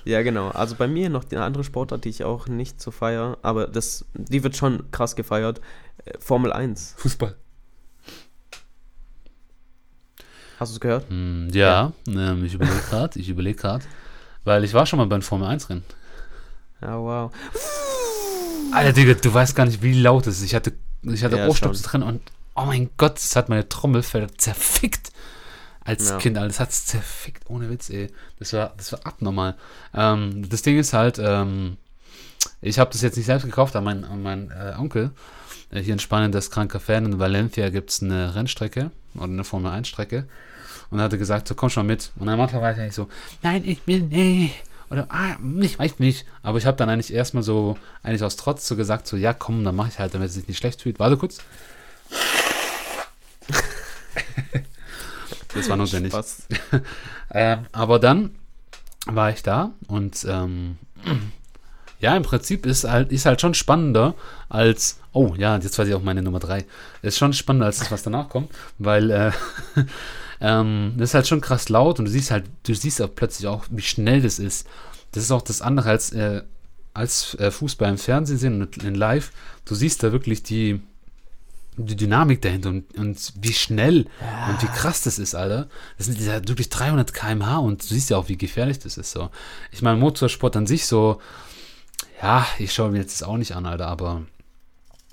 Ja, genau. Also bei mir noch eine andere Sportart, die ich auch nicht so feiere, aber das, die wird schon krass gefeiert. Äh, Formel 1. Fußball. Hast du es gehört? Hm, ja, Ähm, ich überlege gerade, ich überlege gerade, weil ich war schon mal beim Formel 1 Rennen. Ja, wow. Alter, Digga, du weißt gar nicht, wie laut es ist. Ich hatte, ich hatte Ja, Ohrstöpsel drin und oh mein Gott, es hat meine Trommelfelder zerfickt. Als Ja. Kind, Alter, das hat es zerfickt, ohne Witz, ey. Das war, das war abnormal. Ähm, das Ding ist halt, ähm, ich habe das jetzt nicht selbst gekauft, aber mein, mein äh, Onkel, äh, hier in Spanien, der ist kranker Fan, in Valencia gibt es eine Rennstrecke oder eine Formel 1 Strecke. Und er hatte gesagt, so komm schon mal mit. Und Anfang war ich eigentlich so, nein, ich will nicht. Oder, ah, ich weiß nicht. Aber ich habe dann eigentlich erstmal so, eigentlich aus Trotz so gesagt, so, ja, komm, dann mache ich halt, damit es sich nicht schlecht fühlt. Warte kurz. Das war notwendig. *laughs* Ähm, aber dann war ich da und ähm, *clears throat* ja, im Prinzip ist halt, ist halt schon spannender als, oh ja, jetzt weiß ich auch meine Nummer 3. Ist schon spannender als das, was danach kommt, weil äh, *laughs* ähm, das ist halt schon krass laut und du siehst halt, du siehst auch plötzlich auch, wie schnell das ist. Das ist auch das andere als, äh, als äh, Fußball im Fernsehen sehen und in live. Du siehst da wirklich die, die Dynamik dahinter und, und wie schnell und wie krass das ist, Alter. Das sind ja wirklich 300 km/h und du siehst ja auch, wie gefährlich das ist. So. Ich meine, Motorsport an sich so, ja, ich schaue mir jetzt das auch nicht an, Alter, aber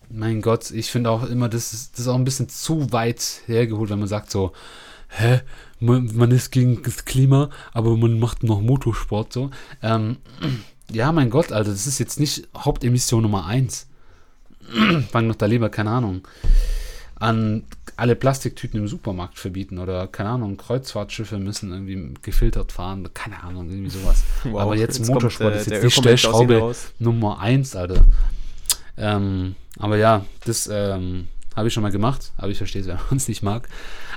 mein Gott, ich finde auch immer, das ist, das ist auch ein bisschen zu weit hergeholt, wenn man sagt so, hä, man, man ist gegen das Klima, aber man macht noch Motorsport so. Ähm, *clears throat* ja, mein Gott, Alter, das ist jetzt nicht Hauptemission Nummer 1. *clears throat* Fang doch da lieber, keine Ahnung, an alle Plastiktüten im Supermarkt verbieten oder, keine Ahnung, Kreuzfahrtschiffe müssen irgendwie gefiltert fahren, keine Ahnung, irgendwie sowas. *laughs* Wow, Aber jetzt, kommt, Motorsport äh, ist jetzt die Stellschraube. Nummer 1, Alter. Ähm, aber ja, das ähm, habe ich schon mal gemacht, aber ich verstehe es, wenn man es nicht mag.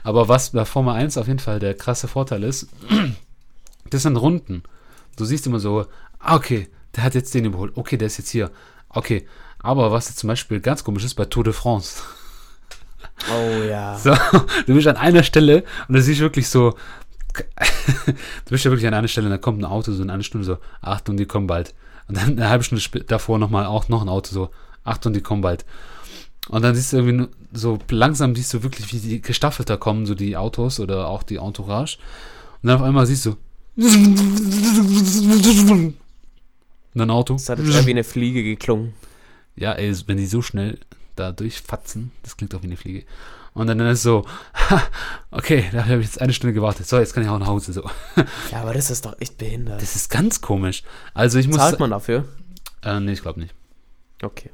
Aber was bei Formel 1 auf jeden Fall der krasse Vorteil ist, *clears throat* das sind Runden. Du siehst immer so, ah, okay, der hat jetzt den überholt, okay, der ist jetzt hier. Okay, Aber was jetzt zum Beispiel ganz komisch ist bei Tour de France. Oh ja. *laughs* So, du bist an einer Stelle und du siehst wirklich so, *laughs* du bist ja wirklich an einer Stelle, da kommt ein Auto so in einer Stunde so, Achtung, die kommen bald. Und dann eine halbe Stunde davor nochmal auch noch ein Auto so, Achtung, die kommen bald. Und dann siehst du irgendwie so langsam siehst du wirklich, wie die gestaffelter kommen, so die Autos oder auch die Entourage. Und dann auf einmal siehst du und *laughs* ein Auto. Das hat jetzt wie eine Fliege geklungen. Ja, ey, wenn die so schnell da durchfatzen, das klingt auch wie eine Fliege. Und dann ist es so, ha, okay, da habe ich jetzt eine Stunde gewartet. So, jetzt kann ich auch nach Hause. So. Ja, aber das ist doch echt behindert. Das ist ganz komisch. Also ich muss. Zahlt man dafür? Äh, nee, ich glaube nicht. Okay.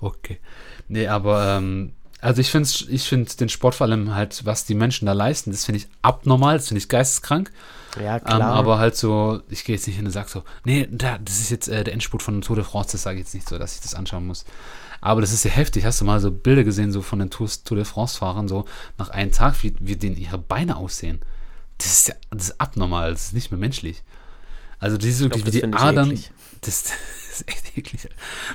Okay. Nee, aber ähm, also ich finde ich find den Sport vor allem halt, was die Menschen da leisten, das finde ich abnormal, das finde ich geisteskrank. Ja, Ähm, klar. aber halt so, ich gehe jetzt nicht hin und sage so, nee, da, das ist jetzt äh, der Endspurt von Tour de France, das sage ich jetzt nicht so, dass ich das anschauen muss. Aber das ist ja heftig. Hast du mal so Bilder gesehen, so von den Tours, Tour de France-Fahrern, so nach einem Tag, wie, wie denen ihre Beine aussehen? Das ist ja das ist abnormal, das ist nicht mehr menschlich. Also, das ist Ich glaub, wirklich das wie die Adern. Das, *laughs* das ist echt eklig.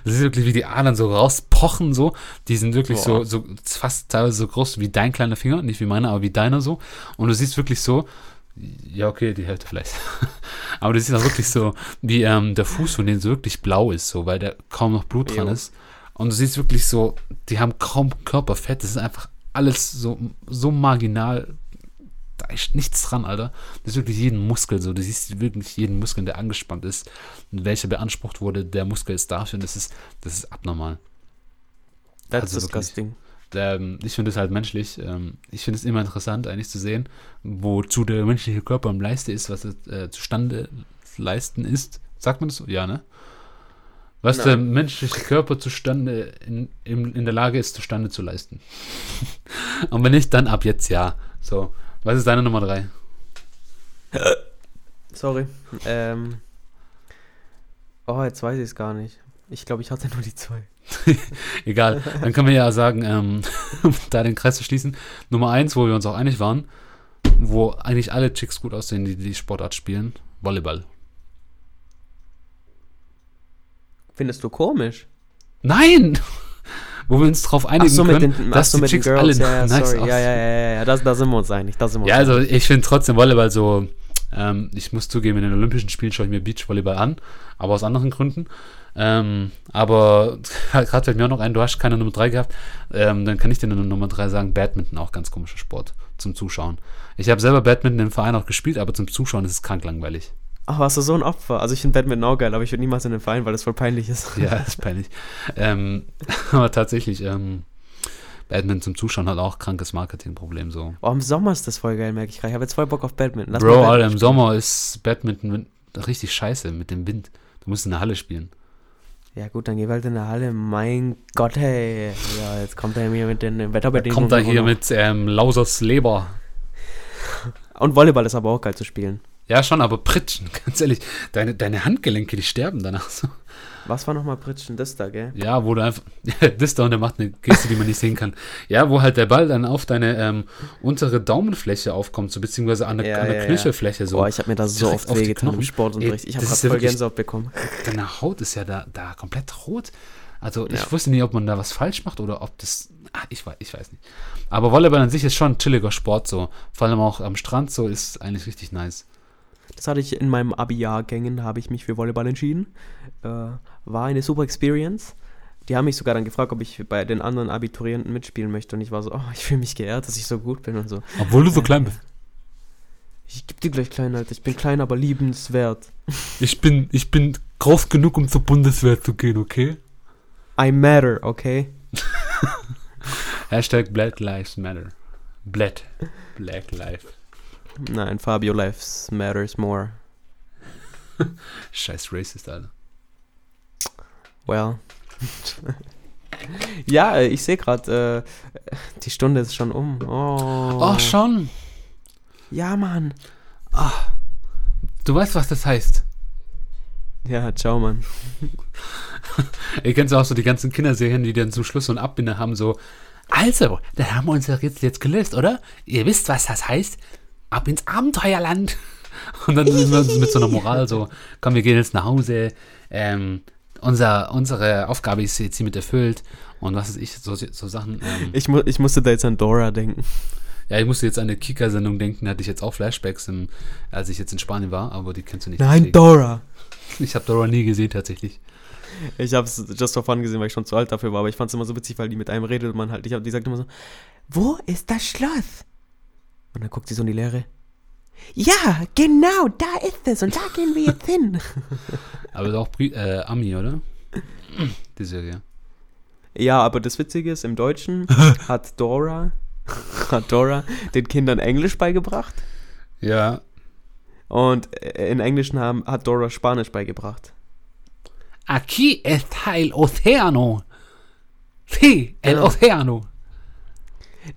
Das ist wirklich wie die Adern so rauspochen, so. Die sind wirklich so, so fast teilweise so groß wie dein kleiner Finger, nicht wie meiner, aber wie deiner so. Und du siehst wirklich so, ja, okay, die Hälfte vielleicht. *laughs* aber du siehst auch wirklich so, wie ähm, der Fuß von denen so wirklich blau ist, so, weil da kaum noch Blut dran Jo. ist. Und du siehst wirklich so, die haben kaum Körperfett. Das ist einfach alles so, so marginal. Da ist nichts dran, Alter. Das ist wirklich jeden Muskel so. Du siehst wirklich jeden Muskel, der angespannt ist und welcher beansprucht wurde. Der Muskel ist dafür und das ist, das ist abnormal. That's also wirklich. Ähm, ich finde es halt menschlich. Ähm, ich finde es immer interessant, eigentlich zu sehen, wozu der menschliche Körper im Leiste ist, was er äh, zustande leisten ist. Sagt man das so? Ja, ne? Was Nein. der menschliche Körper zustande in, in, in der Lage ist, zustande zu leisten. *laughs* Und wenn nicht, dann ab jetzt ja. So, was ist deine Nummer drei? Sorry. Ähm. Oh, jetzt weiß ich es gar nicht. Ich glaube, ich hatte nur die zwei. *laughs* Egal, dann können wir ja sagen, ähm, um *laughs* da den Kreis zu schließen, Nummer eins, wo wir uns auch einig waren, wo eigentlich alle Chicks gut aussehen, die die Sportart spielen, Volleyball. Findest du komisch? Nein! Wo wir uns drauf einigen so, können, den, dass so, die mit den Chicks alle ja, ja, nice sorry. Ja, aussehen. ja, ja, ja, ja. Da, da sind wir uns einig. Da sind wir Ja, also ich finde trotzdem Volleyball so, ähm, ich muss zugeben, in den Olympischen Spielen schaue ich mir Beachvolleyball an, aber aus anderen Gründen. Ähm, aber *laughs* gerade fällt mir auch noch ein, du hast keine Nummer 3 gehabt, ähm, dann kann ich dir eine Nummer 3 sagen, Badminton auch ganz komischer Sport zum Zuschauen. Ich habe selber Badminton im Verein auch gespielt, aber zum Zuschauen ist es krank langweilig. Ach, warst du so ein Opfer? Also ich finde Badminton auch geil, aber ich würde niemals in den Verein, weil das voll peinlich ist. *laughs* Ja, ist peinlich. ähm, *laughs* aber tatsächlich, ähm, Badminton zum Zuschauen hat auch krankes Marketingproblem so. Oh, im Sommer ist das voll geil, merke ich gerade. Ich habe jetzt voll Bock auf Badminton. Lass Bro, mal Alter, Badminton im. Sommer ist Badminton richtig scheiße mit dem Wind. Du musst in der Halle spielen. Ja gut, dann geh halt in der Halle. Mein Gott, hey. Ja, jetzt kommt er mir mit den Wetterbedingungen. Kommt da hier mit ähm, Lausers Leber. Und Volleyball ist aber auch geil zu spielen. Ja, schon, aber Pritschen, *laughs* ganz ehrlich, deine, deine Handgelenke, die sterben danach so. Was war nochmal Pritschen das da, gell? Ja, wo du einfach, *laughs* das da und der macht eine Geste, die man nicht sehen kann. Ja, wo halt der Ball dann auf deine ähm, untere Daumenfläche aufkommt, so beziehungsweise an der, Ja, an der ja. Knöchelfläche so. Boah, ich habe mir da so oft wehgetan im. Sportunterricht. Ich habe ja voll Gänsehaut bekommen. Deine Haut ist ja da, da komplett rot. Also ich Ja. wusste nicht, ob man da was falsch macht oder ob das. Ah, ich, weiß, ich weiß nicht. Aber Volleyball an sich ist schon ein chilliger Sport so. Vor allem auch am Strand so ist eigentlich richtig nice. Das hatte ich in meinem Abi-Jahrgängen, habe ich mich für Volleyball entschieden. Äh, war eine super Experience. Die haben mich sogar dann gefragt, ob ich bei den anderen Abiturienten mitspielen möchte. Und ich war so, oh, ich fühle mich geehrt, dass ich so gut bin und so. Obwohl du so klein bist. Ich geb dir gleich klein, Alter. Ich bin klein, aber liebenswert. Ich bin, ich bin groß genug, um zur Bundeswehr zu gehen, okay? I matter, okay? *laughs* Hashtag Black Lives Matter. Black. Black Life. Nein, Fabio Lives matters more. *laughs* Scheiß Racist, Alter. Well. *laughs* ja, ich sehe gerade, äh, die Stunde ist schon um. Oh. Oh, schon. Ja, Mann. Du weißt, was das heißt. Ja, ciao, Mann. *laughs* Ihr kennt auch so die ganzen Kinderserien, die dann zum Schluss so einen Abbinder haben, so, also, da haben wir uns ja jetzt, jetzt gelöst, oder? Ihr wisst, was das heißt? Ab ins Abenteuerland. *laughs* Und dann sind wir mit so einer Moral so, komm, wir gehen jetzt nach Hause, ähm, unser, unsere Aufgabe ist jetzt hiermit erfüllt und was ist ich, so, so Sachen. Ähm, Ich, mu ich musste da jetzt an Dora denken. ja, ich musste jetzt an eine Kika-Sendung denken, da hatte ich jetzt auch Flashbacks, im, als ich jetzt in Spanien war, aber die kennst du nicht. Nein, deswegen. Dora. Ich habe Dora nie gesehen tatsächlich. Ich habe es just for fun gesehen, weil ich schon zu alt dafür war, aber ich fand es immer so witzig, weil die mit einem redet und man halt, ich hab, die sagt immer so, wo ist das Schloss? Und dann guckt sie so in die Leere. Ja, genau, da ist es und da gehen wir jetzt hin. *laughs* Aber ist auch äh, Ami, oder? Die Serie. Ja, aber das Witzige ist, im Deutschen *laughs* hat Dora, hat Dora den Kindern Englisch beigebracht Ja. und in Englischen haben, hat Dora Spanisch beigebracht. Aquí está el océano. Sí, el Genau. océano.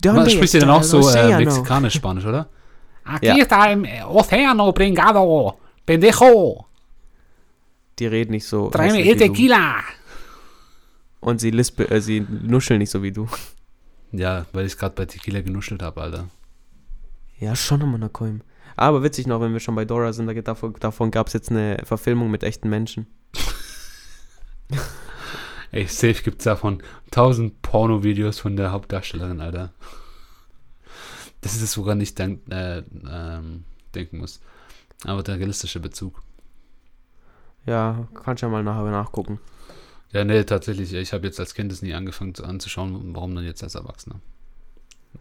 Man spricht ja dann auch so äh, mexikanisch-spanisch, oder? Aquí Ja. está el océano, pringado, pendejo. Die reden nicht so. Hässlich el du. tequila. Und sie, lispe, äh, sie nuscheln nicht so wie du. Ja, weil ich gerade bei Tequila genuschelt habe, Alter. Ja, schon am Monacoim. Aber witzig noch, wenn wir schon bei Dora sind, da geht davon, davon gab es jetzt eine Verfilmung mit echten Menschen. *laughs* Ey, safe gibt's davon tausend Porno-Videos von der Hauptdarstellerin, Alter. Das ist es, woran ich denk, äh, ähm, denken muss. Aber der realistische Bezug. Ja, kannst ja mal nachher nachgucken. Ja, nee, tatsächlich. Ich habe jetzt als Kind das nie angefangen zu, anzuschauen. Warum dann jetzt als Erwachsener?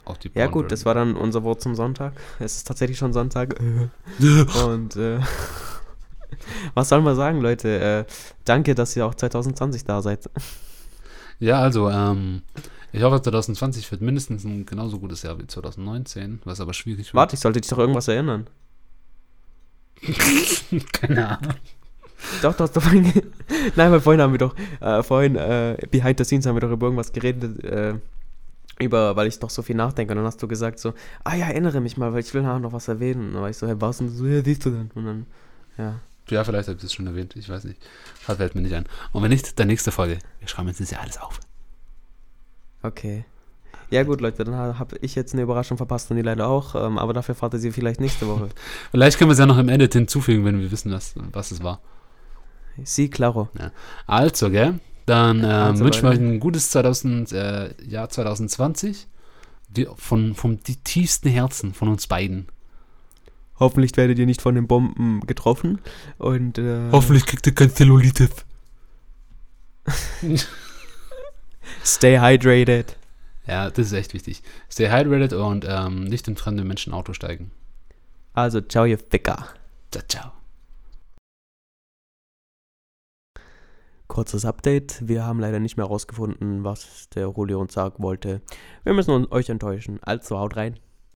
Auch die Ja gut, das war dann unser Wort zum Sonntag. Es ist tatsächlich schon Sonntag. *laughs* Und äh, *laughs* *laughs* was soll man sagen, Leute? Äh, danke, dass ihr auch 2020 da seid. *laughs* Ja, also, ähm, ich hoffe, 2020 wird mindestens ein genauso gutes Jahr wie 2019, was aber schwierig wird. Warte, ich sollte dich doch irgendwas erinnern. *laughs* Keine Ahnung. Doch, doch, doch. vorhin- Nein, weil vorhin haben wir doch, äh, vorhin, äh, behind the scenes haben wir doch über irgendwas geredet, äh, über, weil ich doch so viel nachdenke. Und dann hast du gesagt so, ah ja, erinnere mich mal, weil ich will nachher noch was erwähnen. Und dann war ich so, hey, was? Und so, ja, siehst du dann. Und dann, ja. Ja, vielleicht habe ich das schon erwähnt. Ich weiß nicht. Hat fällt mir nicht ein. Und wenn nicht, dann nächste Folge. Wir schreiben jetzt das ja alles auf. Okay. Ja gut, Leute, dann habe ich jetzt eine Überraschung verpasst und die leider auch. Ähm, aber dafür fahrt ihr sie vielleicht nächste Woche. *laughs* Vielleicht können wir es ja noch im Edit hinzufügen, wenn wir wissen, was, was es war. Sie, claro. Also, gell? Dann äh, Also, wünschen wir euch ein gutes 2000, äh, Jahr 2020. Die, von, vom tiefsten Herzen von uns beiden. Hoffentlich werdet ihr nicht von den Bomben getroffen. Und äh, kriegt ihr kein Zellulitis. *laughs* stay hydrated. Ja, das ist echt wichtig. Stay hydrated und ähm, nicht in fremde Menschen Auto steigen. Also, ciao, ihr Ficker. Ciao, ciao. Kurzes Update. Wir haben leider nicht mehr rausgefunden, was der Rulli uns sagen wollte. Wir müssen uns- euch enttäuschen. Also haut rein.